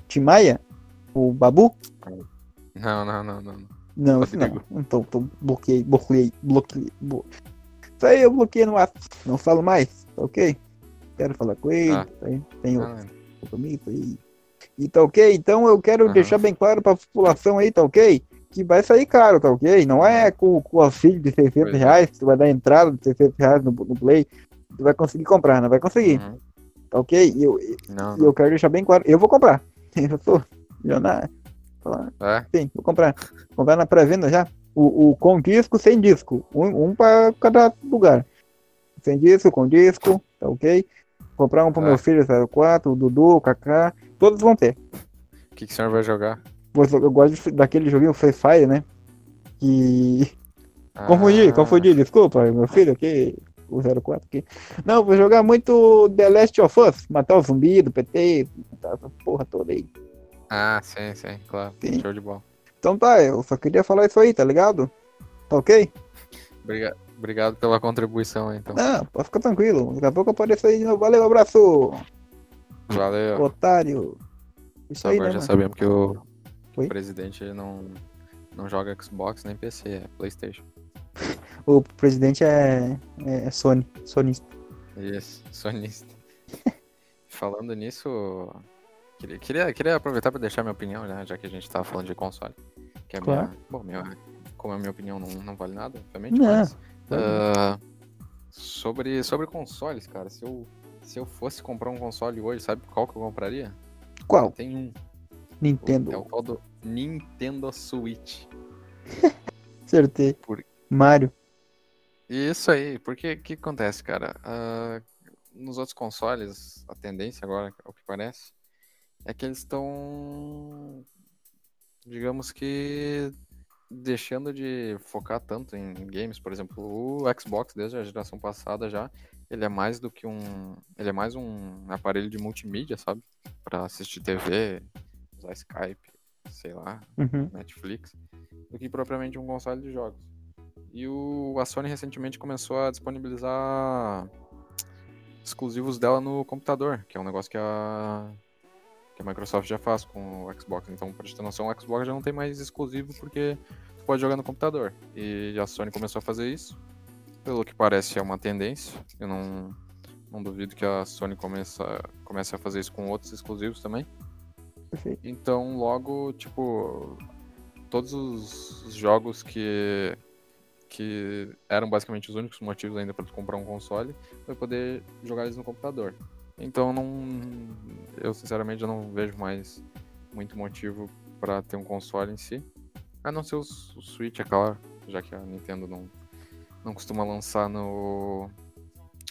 Timaya, o Babu. Não, não, não, não. Não, esse não. Então, tô, bloqueei, bloqueei, bloqueei. Blo... Isso aí eu bloqueei no WhatsApp. Não falo mais, tá ok? Quero falar com ele, Ah. tá tenho Ah, compromisso aí. E tá ok? Então eu quero Aham. deixar bem claro pra população aí, tá ok? Que vai sair caro, tá ok? Não é com, com o auxílio de 600 Pois é. reais, que tu vai dar entrada de 600 reais no, no Play, tu vai conseguir comprar, não vai conseguir, uhum. Tá ok? E eu, e Não, eu quero deixar bem claro, eu vou comprar. Eu tô lá. não. É? Sim, vou comprar. Comprar na pré-venda já. O, o com disco, sem disco. Um, um para cada lugar. Sem disco, com disco, tá ok? Comprar um pro Ah. meu filho 04, o Dudu, o Kaká. Todos vão ter. O que, que o senhor vai jogar? Eu gosto daquele joguinho Free Fire, né? Que. Confundi, Ah, confundi, desculpa, meu filho aqui. O 04 aqui. Não, vou jogar muito The Last of Us. Matar o zumbi do PT. Matar essa porra toda aí. Ah, sim, sim, claro. Sim. Show de bola. Então tá, eu só queria falar isso aí, tá ligado? Tá ok? Obrigado, obrigado pela contribuição, aí, então. Não, pode ficar tranquilo. Daqui a pouco eu apareço aí de novo. Valeu, abraço, Valeu. otário. Isso Só aí, agora né, já mano? sabemos que o, presidente não, não joga Xbox nem PC, é Playstation. O presidente é, é Sony, sonista. Isso, sonista. Falando nisso, queria, queria, queria aproveitar para deixar minha opinião, né, já que a gente tava falando de console. Que é Claro. minha, bom, minha, como a minha opinião não, não vale nada, obviamente, Não, mas vale ah, sobre, sobre consoles, cara, se eu, se eu fosse comprar um console hoje, sabe qual que eu compraria? Qual? Tem um, Nintendo. é o tal do Nintendo Switch. Acertei. Por- Mario. Isso aí, porque o que acontece, cara? Ah, nos outros consoles, a tendência agora, o que parece, é que eles estão, digamos que, deixando de focar tanto em games. Por exemplo, o Xbox, desde a geração passada já, ele é mais do que um. Ele é mais um aparelho de multimídia, sabe? Pra assistir TV, usar Skype, sei lá, Uhum. Netflix, do que propriamente um console de jogos. E o, a Sony recentemente começou a disponibilizar exclusivos dela no computador, que é um negócio que a, que a Microsoft já faz com o Xbox. Então, pra gente ter noção, o Xbox já não tem mais exclusivo porque tu pode jogar no computador. E a Sony começou a fazer isso. Pelo que parece, é uma tendência. Eu não, não duvido que a Sony comece a, comece a fazer isso com outros exclusivos também. Então, logo, tipo, todos os jogos que que eram basicamente os únicos motivos ainda para comprar um console, vai poder jogar eles no computador. Então, não, eu sinceramente não vejo mais muito motivo para ter um console em si, a não ser o Switch, é claro, já que a Nintendo não não costuma lançar no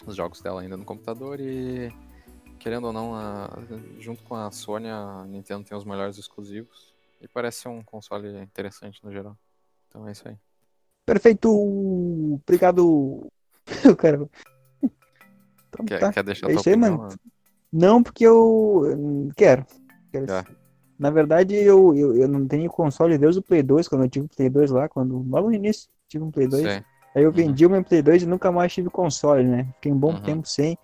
os jogos dela ainda no computador e querendo ou não, a- junto com a Sony, a Nintendo tem os melhores exclusivos. E parece um console interessante no geral. Então é isso aí. Perfeito. Obrigado. Eu quero. Então, Quer, tá. quer deixar É isso aí, mano. Não, porque eu quero. Quero. Na verdade, eu, eu, eu não tenho console desde o Play 2, quando eu tive o Play 2 lá, quando logo no início tive um Play 2. Sei. Aí eu Uhum. vendi o meu Play 2 e nunca mais tive console, né? Fiquei um bom Uhum. tempo sem,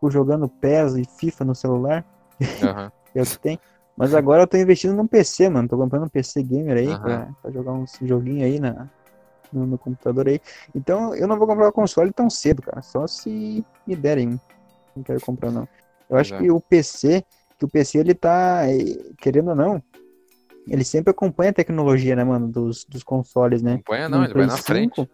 fui jogando PES e FIFA no celular, que é o que tem. Mas agora eu tô investindo num PC, mano. Tô comprando um PC gamer aí Aham. pra, pra jogar uns joguinhos aí na, no, no computador aí. Então eu não vou comprar o console tão cedo, cara. Só se me derem um. Não quero comprar, não. Eu acho é. que o PC, que o PC ele tá, eh, querendo ou não, ele sempre acompanha a tecnologia, né, mano, dos, dos consoles, né? Acompanha No não, ele vai na frente. 5,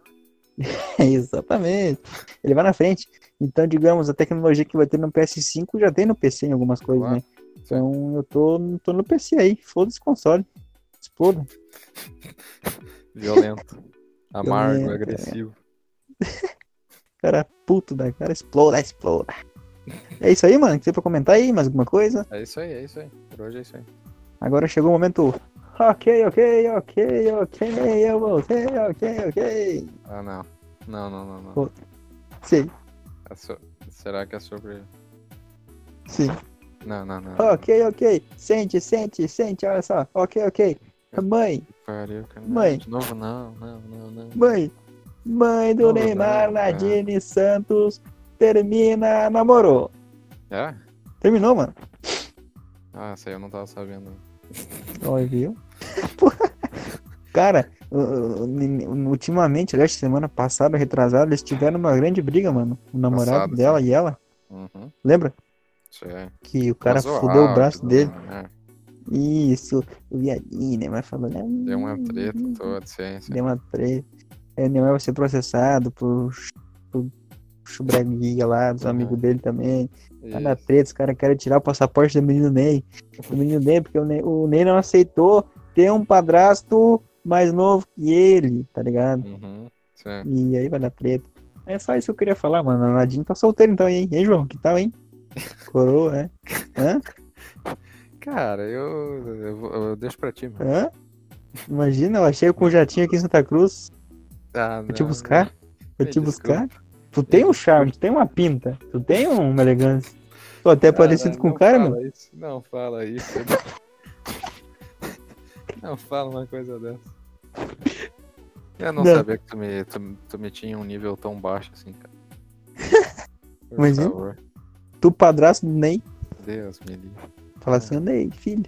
Exatamente. Ele vai na frente. Então, digamos, a tecnologia que vai ter no PS5 já tem no PC em algumas coisas, Claro. né? Então, eu tô, tô no PC aí. Foda-se console. Exploda. Violento. Amargo, é. agressivo. Cara puto da cara. Exploda, exploda. É isso aí, mano. Que tem pra comentar aí? Mais alguma coisa? É isso aí, é isso aí. Por hoje é isso aí. Agora chegou o momento. Ok, ok, ok, ok. Eu voltei, ok, ok. Ah, não. Não, não, não, não. Sim, so- Será que é sobre. sim. Não, não, não. Ok, ok. Sente, sente, sente. Olha só. Ok, ok. Mãe, Pariu, cara. Mãe. De novo, não, não, não, não. Mãe, mãe do Não, Neymar, Nadine Santos, termina namoro. É? Terminou, mano. Ah, essa aí eu não tava sabendo. Olha, viu? Cara, ultimamente, aliás, semana passada, retrasada, eles tiveram uma grande briga, mano. O namorado Passada, dela e ela. Uhum. Lembra? Isso é. Que o cara fudeu o braço dele. né? Isso, o viadinho? Mas falou, né? Deu uma treta toda, sim, sim. Deu uma treta. O Neymar vai ser processado por, por chubreguinha lá, dos Uhum. amigos dele também. Tá na treta, os caras querem tirar o passaporte do menino Ney. Do menino Ney, porque o Ney, o Ney não aceitou ter um padrasto mais novo que ele, tá ligado? Uhum. E aí vai dar treta. É só isso que eu queria falar, mano. A Nadine tá solteiro então, hein? Hein, João? Que tal, hein? Coroa, né? Hã? Cara, eu, eu, vou- eu deixo pra ti, mano. Hã? Imagina, eu achei com um jatinho aqui em Santa Cruz. Ah, Pra te buscar. Me te buscar. Tu tem um charme, tu tem uma pinta. Tu tem uma elegância. Pô, até Cara, parecido com o cara, mano. Isso, não fala isso. não fala uma coisa dessa. Eu não, Não. sabia que tu me, tu, tu me tinha um nível tão baixo assim, cara. Por Imagina. favor. Tu padrasto do Ney. Deus me livre. Fala assim, Ney, filho.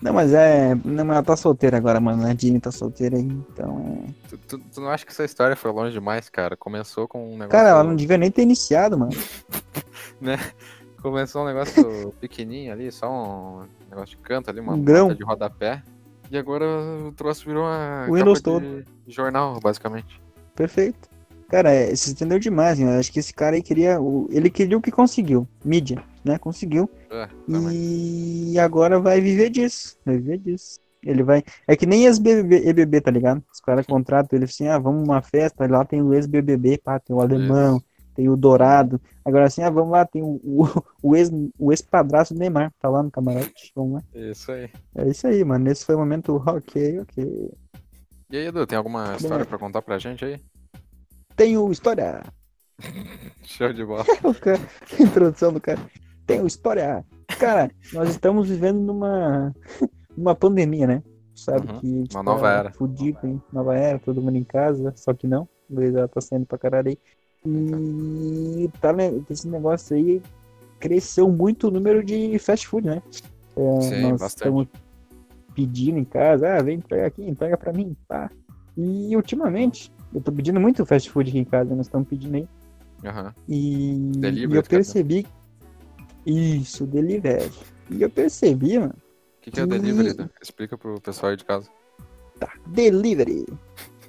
Não, mas é. Não, mas ela tá solteira agora, mano. A Nadine tá solteira aí, então é. Tu, tu, tu não acha que essa história foi longe demais, cara? Começou com um negócio. Cara, ela não devia nem ter iniciado, mano. Começou um negócio pequenininho ali, só um negócio de canto ali, uma Um grão. de rodapé. E agora o troço virou uma O Windows de jornal, basicamente. Perfeito. Cara, é, você entendeu demais, né? Acho que esse cara aí queria. o- Ele queria o que conseguiu. Mídia, né? Conseguiu. É, também. E agora vai viver disso. Vai viver disso. Ele vai. É que nem ex-BBB, EBB, tá ligado? Os caras contratam ele assim, ah, vamos numa festa, lá tem o ex-BBB, pá, tem o alemão, tem o dourado. Agora assim, ah, vamos lá, tem o, o, o ex, o ex-padrasto do Neymar, tá lá no camarote. Vamos lá. Isso aí. É isso aí, mano. Esse foi o momento, ok, ok. E aí, Edu, tem alguma história pra contar pra gente aí? Tenho história. Show de bola. Cara- introdução do cara. Tenho história. Cara, nós estamos vivendo numa, numa pandemia, né? Sabe Uhum. que Uma nova era. Fudido, hein? Nova era, todo mundo em casa, só que não. O Luizão tá saindo pra caralho aí. E tá, né, esse negócio aí cresceu muito o número de fast food, né? É, Sim, nós bastante. estamos pedindo em casa, ah, vem pegar aqui, pega pra mim, pá. E ultimamente, eu tô pedindo muito fast food aqui em casa, nós estamos pedindo aí. Aham. E, Delivery, e eu percebi. Isso, delivery. E eu percebi, mano. O que, que é o E- delivery? Explica pro pessoal aí de casa. Tá, delivery.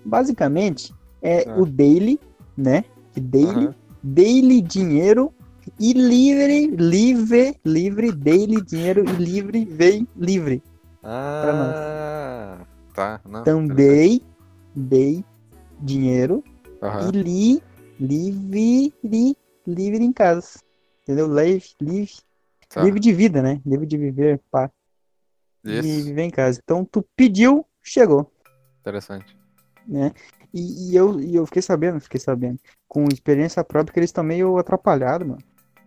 Basicamente, é Ah. o daily, né? Que daily, daily dinheiro e livre, livre, livre, daily dinheiro e livre, vem livre. Ah, tá. Não, Então, dei, dei dinheiro e li, livre, li, livre em casa. Entendeu? Livre, livre, Tá. livre de vida, né? Livre de viver, pá. E Isso, viver em casa. Então, tu pediu, chegou. interessante. né? E, e eu, e eu fiquei sabendo, fiquei sabendo, com experiência própria, que eles estão meio atrapalhados, mano.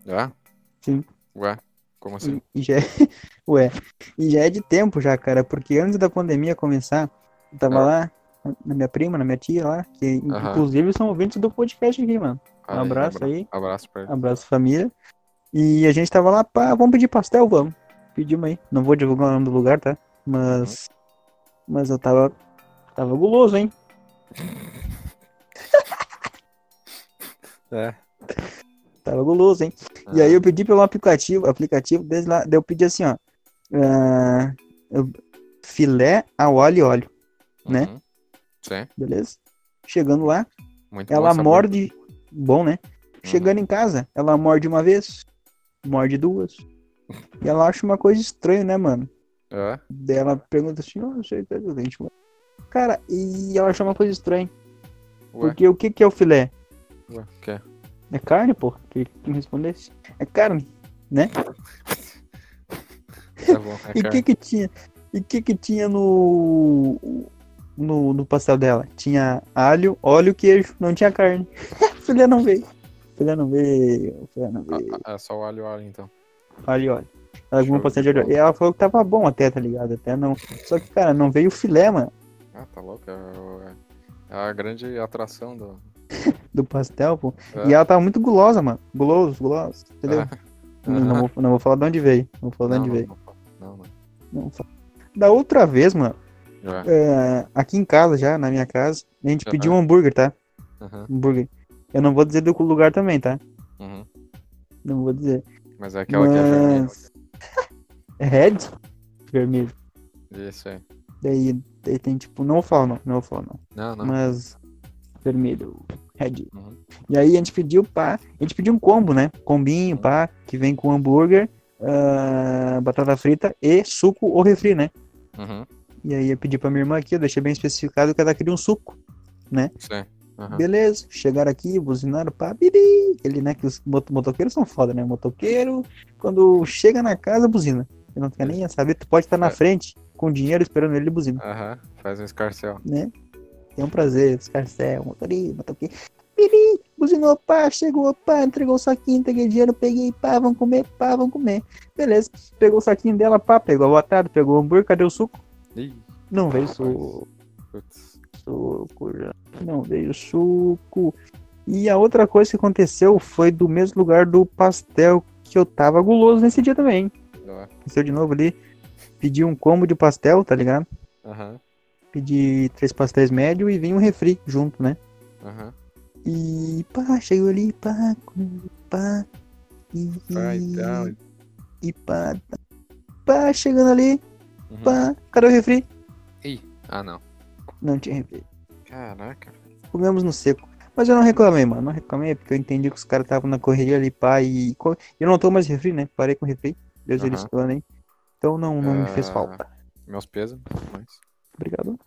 Ah? Sim. Ué, como assim? E, e já é, ué, e já é de tempo já, cara, porque antes da pandemia começar, eu tava Ah. lá, na minha prima, na minha tia lá, que Aham. inclusive são ouvintes do podcast aqui, mano. Um Aí, abraço abra- aí, Abraço pra abraço família. E a gente tava lá, pá, vamos pedir pastel, vamos. pedimos aí. Não vou divulgar o nome do lugar, tá? Mas. Mas eu tava. Tava guloso, hein? É. Tava guloso, hein? E aí eu pedi pelo aplicativo, aplicativo, desde lá, daí eu pedi assim, ó. ah, eu- filé ao alho e óleo, né? Uhum. Sim. beleza? Chegando lá, Muito bom ela sabor. morde. Bom, né? Uhum. Chegando em casa, ela morde uma vez, morde duas. E ela acha uma coisa estranha, né, mano? É. Daí ela pergunta assim, ó, não sei, tá tudo bem, tipo, Cara, e ela achou uma coisa estranha. Ué, Porque o que, que é o filé? ué, que é? É carne, pô? Que, me respondesse. É carne, né? Tá bom, é E o que que tinha? E o que que tinha no, no no pastel dela? Tinha alho, óleo, queijo, não tinha carne. filé não veio. Filé não veio, filé não veio. Ah, ah, é só o alho óleo, então. Alho um Show pastel de. E ela falou que tava bom até, tá ligado? Até não. Só que, cara, não veio o filé, mano, Ah, tá louco. É, o- é a grande atração do. do pastel, pô. É. E ela tava muito gulosa, mano. Guloso, guloso, entendeu? Ah. Não, não vou, não vou falar de onde veio. Não vou falar de onde não, veio. não, não, não. Da outra vez, mano, é, aqui em casa já, na minha casa, a gente pediu um hambúrguer, tá? Uhum, Hambúrguer. Eu não vou dizer do lugar também, tá? uhum. Não vou dizer. Mas é aquela que é vermelha. Mas... É red? Vermelho. Isso aí. Daí, daí tem tipo, não vou falar não, não vou falar não. Não, não. Mas vermelho, red. Uhum. E aí a gente pediu pá, a gente pediu um combo, né? Combinho, pá, que vem com hambúrguer, ah, batata frita e suco ou refri, né? Uhum. E aí eu pedi pra minha irmã aqui, eu deixei bem especificado que ela queria um suco. Sim. Uhum. Beleza, chegaram aqui, buzinaram, pá, bibi. Ele, né, que os moto- motoqueiros são foda, né? Motoqueiro, quando chega na casa, buzina. Você não quer nem saber, tu pode estar na É. frente com dinheiro esperando ele buzina, Aham. Faz um escarcel. né? Tem um prazer, escarcel, motorista, motoqueiro. Bibi, buzinou, pá, chegou, pá, entregou o saquinho, entreguei dinheiro, peguei, pá, vamos comer, pá, vamos comer. Beleza, pegou o saquinho dela, pá, pegou a batata, pegou o hambúrguer, cadê o suco? Ih, Não veio suco. putz. suco, já. Não veio suco. E a outra coisa que aconteceu foi do mesmo lugar do pastel que eu tava guloso nesse dia também. Aconteceu de novo ali. Pedi um combo de pastel, tá ligado? Aham. Pedi três pastéis médio e vinha um refri junto, né? Aham. E pá, chegou ali, pá, pá. E, Vai, então. e pá, pá, chegando ali, Uhum. pá, cadê o refri? Ih, ah não. Não tinha refri. Caraca. comemos no seco. Mas eu não reclamei, mano. Não reclamei porque eu entendi que os caras estavam na correria ali, pá, e. Eu não tô mais refri, né? Parei com refri. Deus eles Aham. planem. Então não, não me fez Ah. falta. Meus pesos, mas. Obrigado.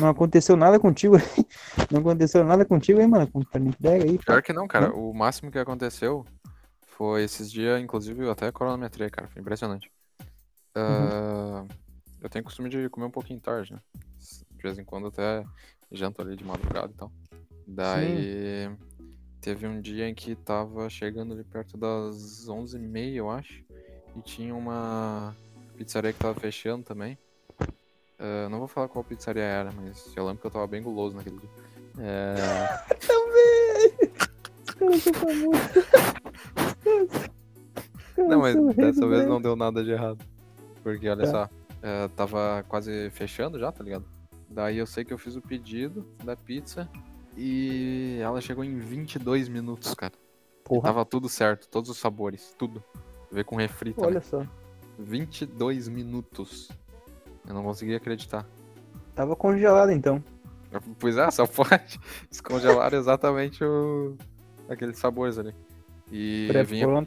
Não aconteceu nada contigo. Não aconteceu nada contigo, hein, mano? Com entrega aí. Pior que não, cara. O máximo que aconteceu foi esses dias, inclusive, eu até cronometrei, cara. Foi impressionante. Ah, eu tenho costume de comer um pouquinho tarde, né? De vez em quando até janto ali de madrugada e tal. Daí teve um dia em que tava chegando ali perto das 11h30, eu acho. E tinha uma pizzaria que tava fechando também. Ah, não vou falar qual pizzaria era, mas eu lembro que eu tava bem guloso naquele dia. É... Também! Os caras são famosos. Os caras Não, mas dessa vez não deu nada de errado. Porque, olha Tá. só, é, tava quase fechando já, tá ligado? Daí eu sei que eu fiz o pedido da pizza e ela chegou em 22 minutos, cara. E Porra, tava tudo certo, todos os sabores, tudo. Ver com refri também. olha só. 22 minutos. Eu não conseguia acreditar. Tava congelado então. Pois é, só pode descongelar exatamente o... aqueles sabores ali. E vinha,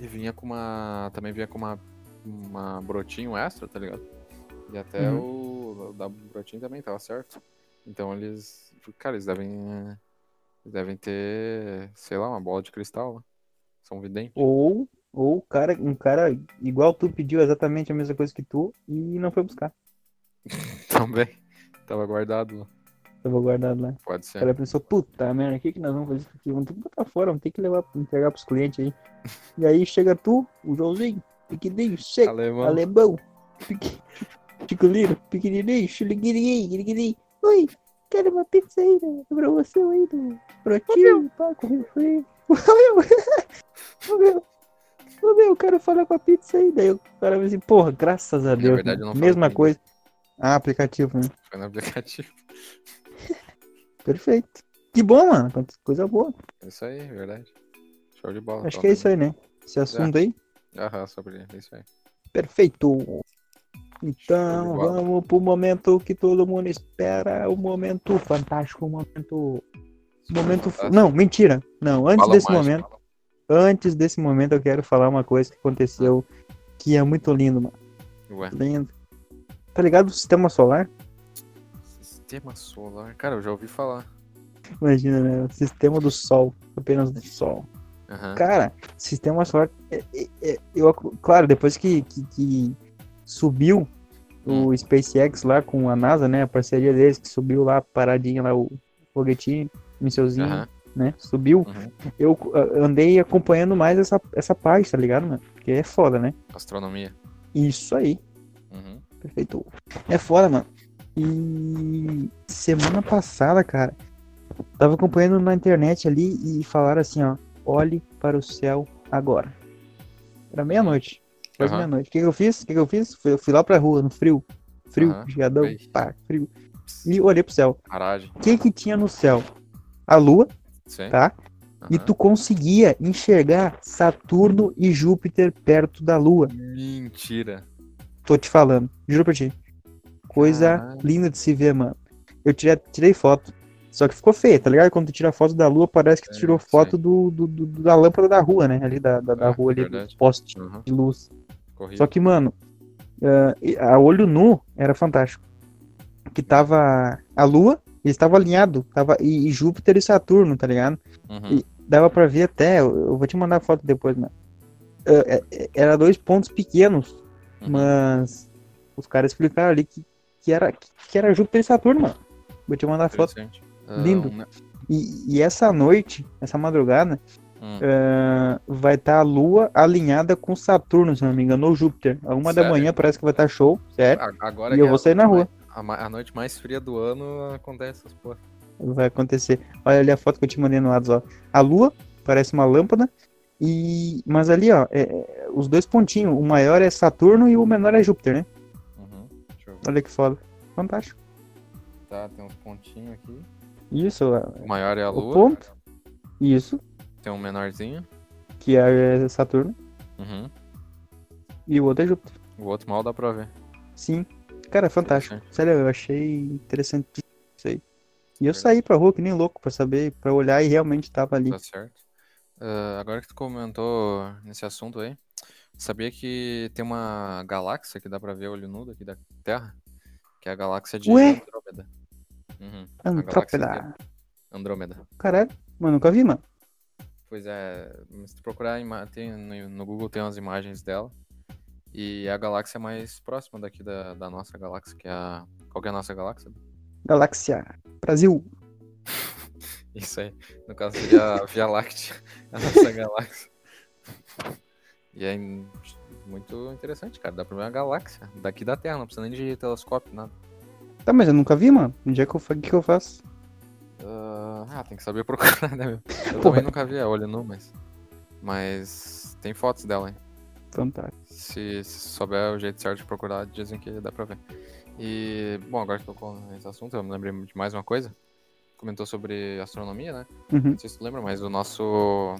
e vinha com uma. Também vinha com uma, uma brotinho extra, tá ligado? E até o, o da também tava certo. Então eles. Cara, eles devem. Eles devem ter, sei lá, uma bola de cristal, né? São videntes. Ou, ou o cara, um cara igual tu pediu exatamente a mesma coisa que tu e não foi buscar. Também. Tava guardado lá. Eu vou guardar lá. Pode O ser. cara pensou, puta merda, o que, que nós vamos fazer isso aqui? Vamos ter que botar fora, vamos ter que levar, entregar pros clientes aí. E aí chega tu, o Joãozinho, pequenininho, seco, Alemão. alemão, chiculino, pequenininho, chuliguirinho, guiriguirinho. Oi, quero uma pizza aí, né? Pra você aí, do brotinho, pá, com refri. Morreu. Morreu. Ô, meu, eu quero falar com a pizza aí. Daí o cara vai assim, porra, graças a Deus. verdade, não Mesma coisa. Ah, aplicativo, né? Foi no aplicativo. Perfeito. Que bom, mano. Coisa boa. É isso aí, verdade. Show de bola. Acho que é isso aí, né? Esse assunto aí. Aham, sobre é isso aí. Perfeito. Então, vamos pro momento que todo mundo espera. O momento fantástico. O momento. Momento. Fantástico. Não, mentira. Não, antes Fala desse mais, momento. fala. Antes desse momento, eu quero falar uma coisa que aconteceu que é muito lindo, mano. Ué, Lindo. Tá ligado? O sistema solar? sistema solar. Cara, eu já ouvi falar. Imagina, né? O sistema do Sol. Apenas do Sol. Aham. Cara, sistema solar. é- é- é- eu, claro, depois que, que, que subiu o SpaceX lá com a NASA, né? A parceria deles, que subiu lá, paradinha lá, o foguetinho, mísselzinho, Aham. né? Subiu. Uhum. Eu ah, andei acompanhando mais essa, essa parte, tá ligado, mano? Porque é foda, né? Astronomia. Isso aí. Uhum. Perfeito. É foda, mano. E semana passada, cara, tava acompanhando na internet ali e falaram assim, ó, olhe para o céu agora. Era meia-noite. Quase Aham. meia-noite. O que, que eu fiz? O que, que eu fiz? Fui, fui lá pra rua, no frio. Frio, Aham. chegadão, Ei. pá, frio. E olhei pro céu. O que que tinha no céu? A lua, Sim. tá? E Aham. tu conseguia enxergar Saturno e Júpiter perto da lua. Mentira. Tô te falando, juro pra ti. Coisa Caralho. linda de se ver, mano. Eu tirei, tirei foto. Só que ficou feio, tá ligado? Quando tu tira foto da lua, parece que tu É, tirou foto do, do- do- da lâmpada da rua, né? Ali da, da, da É, rua ali, verdade. do poste Uhum. de luz. Corrido. Só que, mano, e- a olho nu era fantástico. Que tava a lua, eles estavam alinhados. Tava, e, e Júpiter e Saturno, tá ligado? Uhum. e- Dava pra ver até, eu, eu vou te mandar a foto depois, mano. É- era dois pontos pequenos, Uhum. mas os caras explicaram ali que, que, era, que era Júpiter e Saturno, mano. Vou te mandar a foto. Lindo. Ah, um ne- E, e essa noite, essa madrugada, Hum. ah, vai estar a Lua alinhada com Saturno, se não me engano, ou Júpiter. A uma da Sério? manhã parece que vai estar show, sério. A- Agora E eu é vou a sair na noite rua. mais- A, noite mais fria do ano acontece essas porra. Vai acontecer. Olha ali a foto que eu te mandei no lado, ó. A Lua parece uma lâmpada. E... Mas ali, ó, é- é- os dois pontinhos. O maior é Saturno e o menor é Júpiter, né? Uhum. Deixa eu ver. Olha que foda. Fantástico. Tá, tem uns pontinhos aqui. Isso, O maior é a o Lua. ponto. Isso, Tem um menorzinho. que é Saturno. Uhum. E o outro é Júpiter. O outro mal dá pra ver. Sim. Cara, é fantástico. Sério, eu achei interessante isso aí. E eu saí pra rua que nem louco pra saber, pra olhar e realmente tava ali. Tá certo. Ah, agora que tu comentou nesse assunto aí, sabia que tem uma galáxia que dá pra ver olho nu aqui da Terra? Que é a galáxia de Ué? Andrômeda. Uhum. A galáxia Antrópeda. de Andrômeda. Caralho, mano, nunca vi, mano. Pois é, se tu procurar tem, no, no Google tem umas imagens dela. E é a galáxia mais próxima daqui da, da nossa galáxia, que é a. Qual que é a nossa galáxia? Galáxia. Brasil. Isso aí. No caso seria a Via Láctea, a nossa galáxia. E é muito interessante, cara. Dá pra ver uma galáxia daqui da Terra, não precisa nem de telescópio, nada. Tá, mas eu nunca vi, mano. Um dia que eu que eu faço? Ah, ah, tem que saber procurar, né, meu? Eu Porra. também nunca vi a olho nu, mas. Mas tem fotos dela, hein? Fantástico. Se, se souber o jeito certo de procurar, dizem que dá pra ver. E, bom, agora que tocou nesse assunto, eu me lembrei de mais uma coisa. Comentou sobre astronomia, né? Uhum, Não sei se tu lembra, mas o nosso.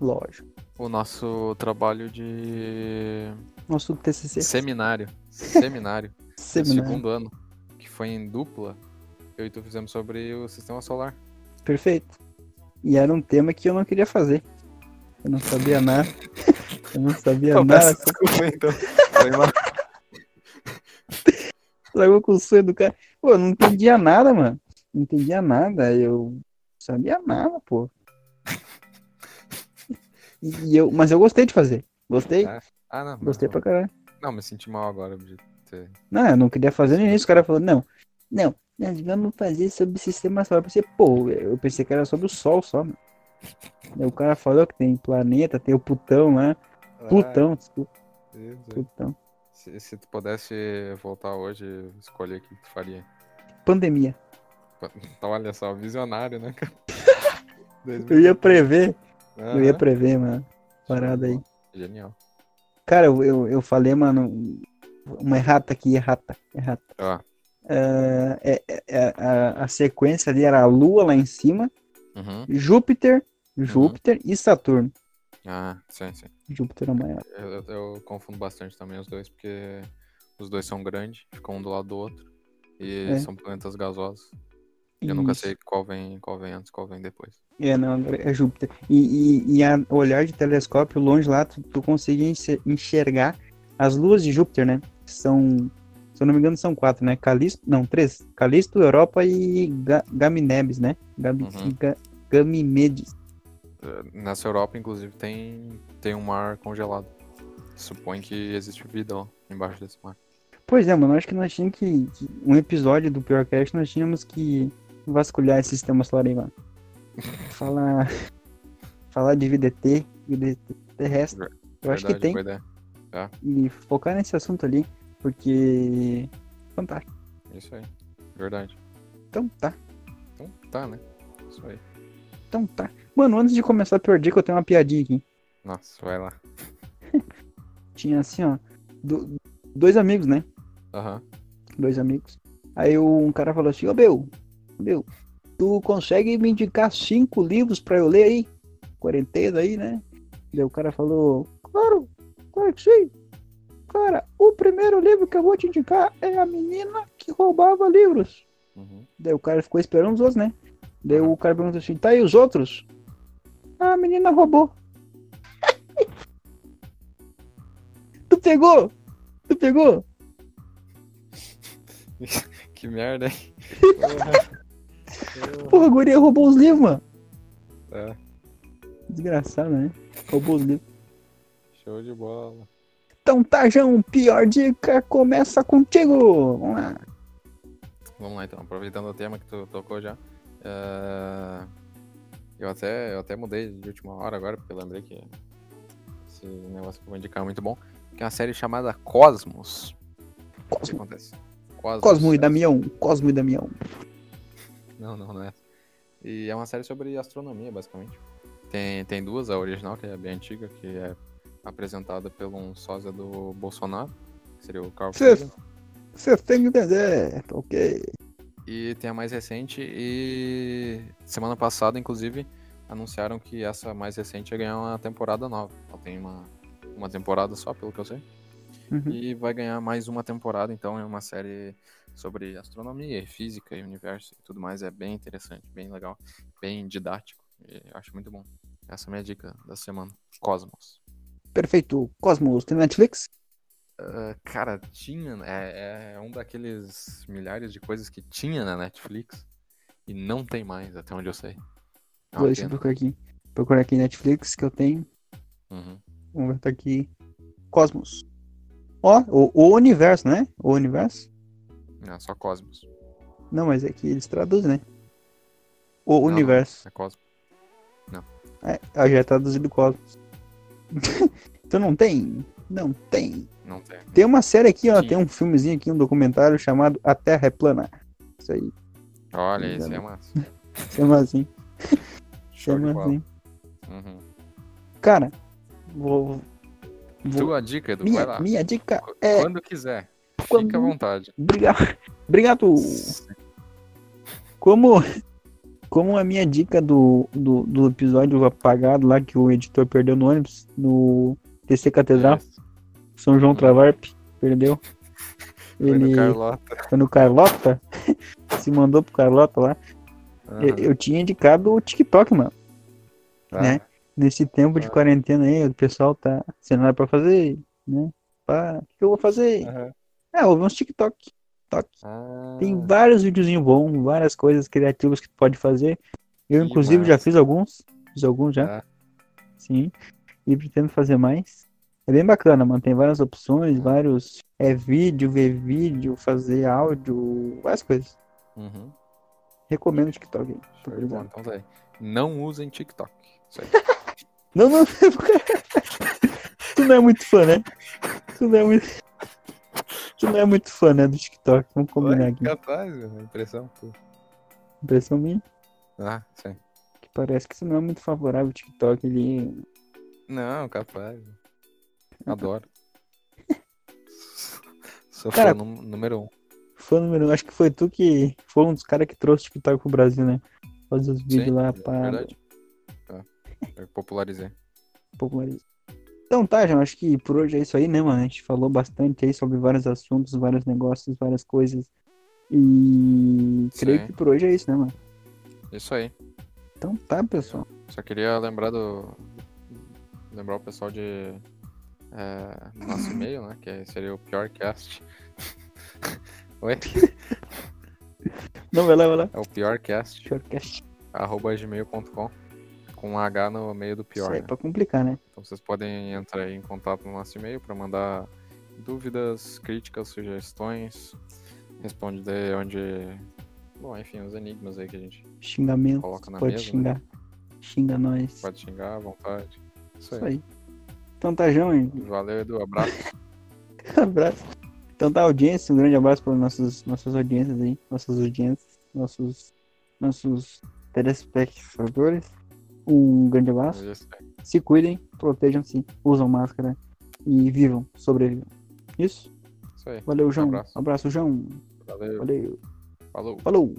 lógico. O nosso trabalho de Nosso TCC. seminário. Seminário. Seminário. segundo ano. Que foi em dupla. Eu e tu fizemos sobre o sistema solar. Perfeito. E era um tema que eu não queria fazer. Eu não sabia nada. Eu não sabia nada. desculpa, então. Foi mal. Com o sonho do cara. Pô, eu não entendia nada, mano. Não entendia nada. Eu não sabia nada, pô. E eu, mas eu gostei de fazer. Gostei. Ah, Ah, não. mas Gostei não- pra caralho. Não, me senti mal agora de ter. Não, eu não queria fazer no início. O cara falou, não. Não, nós vamos fazer sobre o sistema solar. Eu pensei, pô, eu pensei que era sobre o Sol só, mano. O cara falou que tem planeta, tem o Plutão lá. Plutão, desculpa, Ah. Plutão. Se, se tu pudesse voltar hoje, escolher o que tu faria. Pandemia. Então, olha só, visionário, né, cara? Eu ia prever. Eu ia prever, mano. Parada aí. Genial. Cara, eu, eu, eu falei, mano, uma errata aqui, errata, errata. Ó. É, é- é- é- a, a sequência ali era a Lua lá em cima, Uhum. Júpiter, Júpiter e Saturno. Ah, sim, sim. Júpiter é maior. Eu, eu- confundo bastante também os dois, porque os dois são grandes, ficam um do lado do outro. E É. são planetas gasosos. E eu nunca sei qual vem, qual vem antes, qual vem depois. É, não, é Júpiter. E, e, e a olhar de telescópio longe lá, tu, tu consegue enxergar as luas de Júpiter, né? São, se eu não me engano, são quatro, né? Calisto, não, três. Calisto, Europa e Ga, Gaminebes, né? Gabi, Uhum. Ga, Gamimedes. Eh, Nessa Europa, inclusive, tem, tem um mar congelado. Supõe que existe vida lá embaixo desse mar. Pois é, mano, acho que nós tínhamos que, que- Um episódio do Piorcast, nós tínhamos que vasculhar esse sistema solar aí, mano. Falar. falar de vida ET, vida terrestre. Eu acho que Verdade, tem. ideia. e focar nesse assunto ali, porque fantástico. Isso aí. Verdade. Então tá, Então tá, né? Isso aí. então tá. Mano, antes de começar a pior dica, eu tenho uma piadinha aqui. Nossa, vai lá. Tinha assim, ó, do- dois amigos, né? Aham. Dois amigos. Aí um cara falou assim, ô meu, meu, tu consegue me indicar cinco livros pra eu ler aí? Quarentena aí, né? Daí o cara falou, claro, claro que sim. Cara, o primeiro livro que eu vou te indicar é A Menina que Roubava Livros. Uhum. Daí o cara ficou esperando os outros, né? Daí o cara perguntou assim, tá aí os outros? Ah, a menina roubou. tu pegou? Tu pegou? Que merda, hein? Porra, a guria roubou os livros, mano. É, Desgraçado, né? Roubou os livros. show de bola. Então tá, João, pior dica começa contigo. Vamos lá. Vamos lá então, aproveitando o tema que tu tocou já. eh, Eu, até, eu até mudei de última hora agora, porque eu lembrei que esse negócio que eu vou indicar é muito bom. Que é uma série chamada Cosmos. O que Cosmo, acontece? Cosmos. Cosmo e Damião. Cosmo e Damião. Não, não, não é. E é uma série sobre astronomia, basicamente. Tem, tem duas, a original, que é bem antiga, que é apresentada por um sósia do Bolsonaro, que seria o Carl. Você tem que entender, ok. E tem a mais recente e semana passada, inclusive, anunciaram que essa mais recente ia ganhar uma temporada nova. Ela tem uma, uma temporada só, pelo que eu sei. Uhum. E vai ganhar mais uma temporada, então é uma série sobre astronomia, física e universo e tudo mais. É bem interessante, bem legal, bem didático. E eu acho muito bom. Essa é a minha dica da semana. Cosmos. Perfeito. Cosmos, tem Netflix? Ah, cara, tinha. É, é um daqueles milhares de coisas que tinha na Netflix e não tem mais, até onde eu sei. É uma Deixa eu procurar aqui. Procurar aqui Netflix que eu tenho. Uhum. Vamos ver, tá aqui. Cosmos. Ó, o, o universo, né? O universo? É só Cosmos. Não, mas é que eles traduzem, né? O Não, não, universo. é Cosmos. É, ah, já é traduzido Cosmos. então não tem? Não tem. Não tem. Tem uma série aqui, ó. Sim. Tem um filmezinho aqui, um documentário chamado A Terra é Plana. Isso aí. Olha, esse é Engano. massa. Chama assim. Chama assim. Uhum. Cara, vou. vou Tua dica, Edu, vai minha, lá. minha dica é. Quando quiser. Quando- Fica à vontade. Obrigado. Obrigado. Como, como a minha dica do, do, do episódio apagado lá que o editor perdeu no ônibus, no TC Catedral. São João Uhum. Travarp, perdeu. Foi Ele no Carlota. foi no Carlota, se mandou pro Carlota lá. Aham. Eu, eu tinha indicado o TikTok, mano. Tá. né? Nesse tempo de Ah. quarentena aí, o pessoal tá sem nada pra fazer, né? Pá, o que eu vou fazer? Aham. É, vi uns TikTok. TikTok. Ah, Tem vários videozinhos bons, várias coisas criativas que tu pode fazer. Eu, Que inclusive, já massa. fiz alguns. Fiz alguns já. Ah. Sim. E pretendo fazer mais. É bem bacana, mano. Tem várias opções, vários. É vídeo, ver vídeo, fazer áudio, várias coisas. Uhum. Recomendo o TikTok. aí. Bola. Então tá aí. Não usem TikTok. Isso aí. Não, não. tu não é muito fã, né? Tu não é muito. Tu não é muito fã, né, do TikTok. Vamos combinar Ué, aqui. Capaz, a impressão. pô. Impressão minha. Ah, sim. Que parece que você não é muito favorável ao TikTok. Ele. Não, capaz. Adoro. Sou Cara- fã número um. Fã número um. Acho que foi tu que foi um dos caras que trouxe o TikTok pro Brasil, né? Fazer os vídeos Sim, lá é pra verdade. É, eu popularizei. popularizar. Então tá, João, acho que por hoje é isso aí, né, mano? A gente falou bastante aí sobre vários assuntos, vários negócios, várias coisas. E creio Sim. que por hoje é isso, né, mano? Isso aí. Então tá, pessoal. Só queria lembrar do. Lembrar o pessoal de. É, nosso e-mail, né? Que seria o piorcast. Oi? Não, vai lá, vai lá. É o piorcast, Shortcast. arroba gmail.com. Com um H no meio do Isso pior. aí é né? pra complicar, né? Então vocês podem entrar aí em contato no nosso e-mail para mandar dúvidas, críticas, sugestões, responder onde. Bom, enfim, os enigmas aí que a gente Xingamento. coloca na Pode mesa. né? xingar. Xinga nós. Pode xingar à vontade. Isso Isso aí. aí. Então tá, João. hein? Valeu, Edu. Abraço. abraço. Então tá, audiência. Um grande abraço para nossos, nossas audiências aí. Nossas audiências. Nossos, nossos telespectadores. Um grande abraço. Se cuidem, protejam-se, usam máscara e vivam, sobrevivam. Isso? Isso aí. Valeu, João. abraço. abraço João. Valeu. Valeu. Falou. Falou.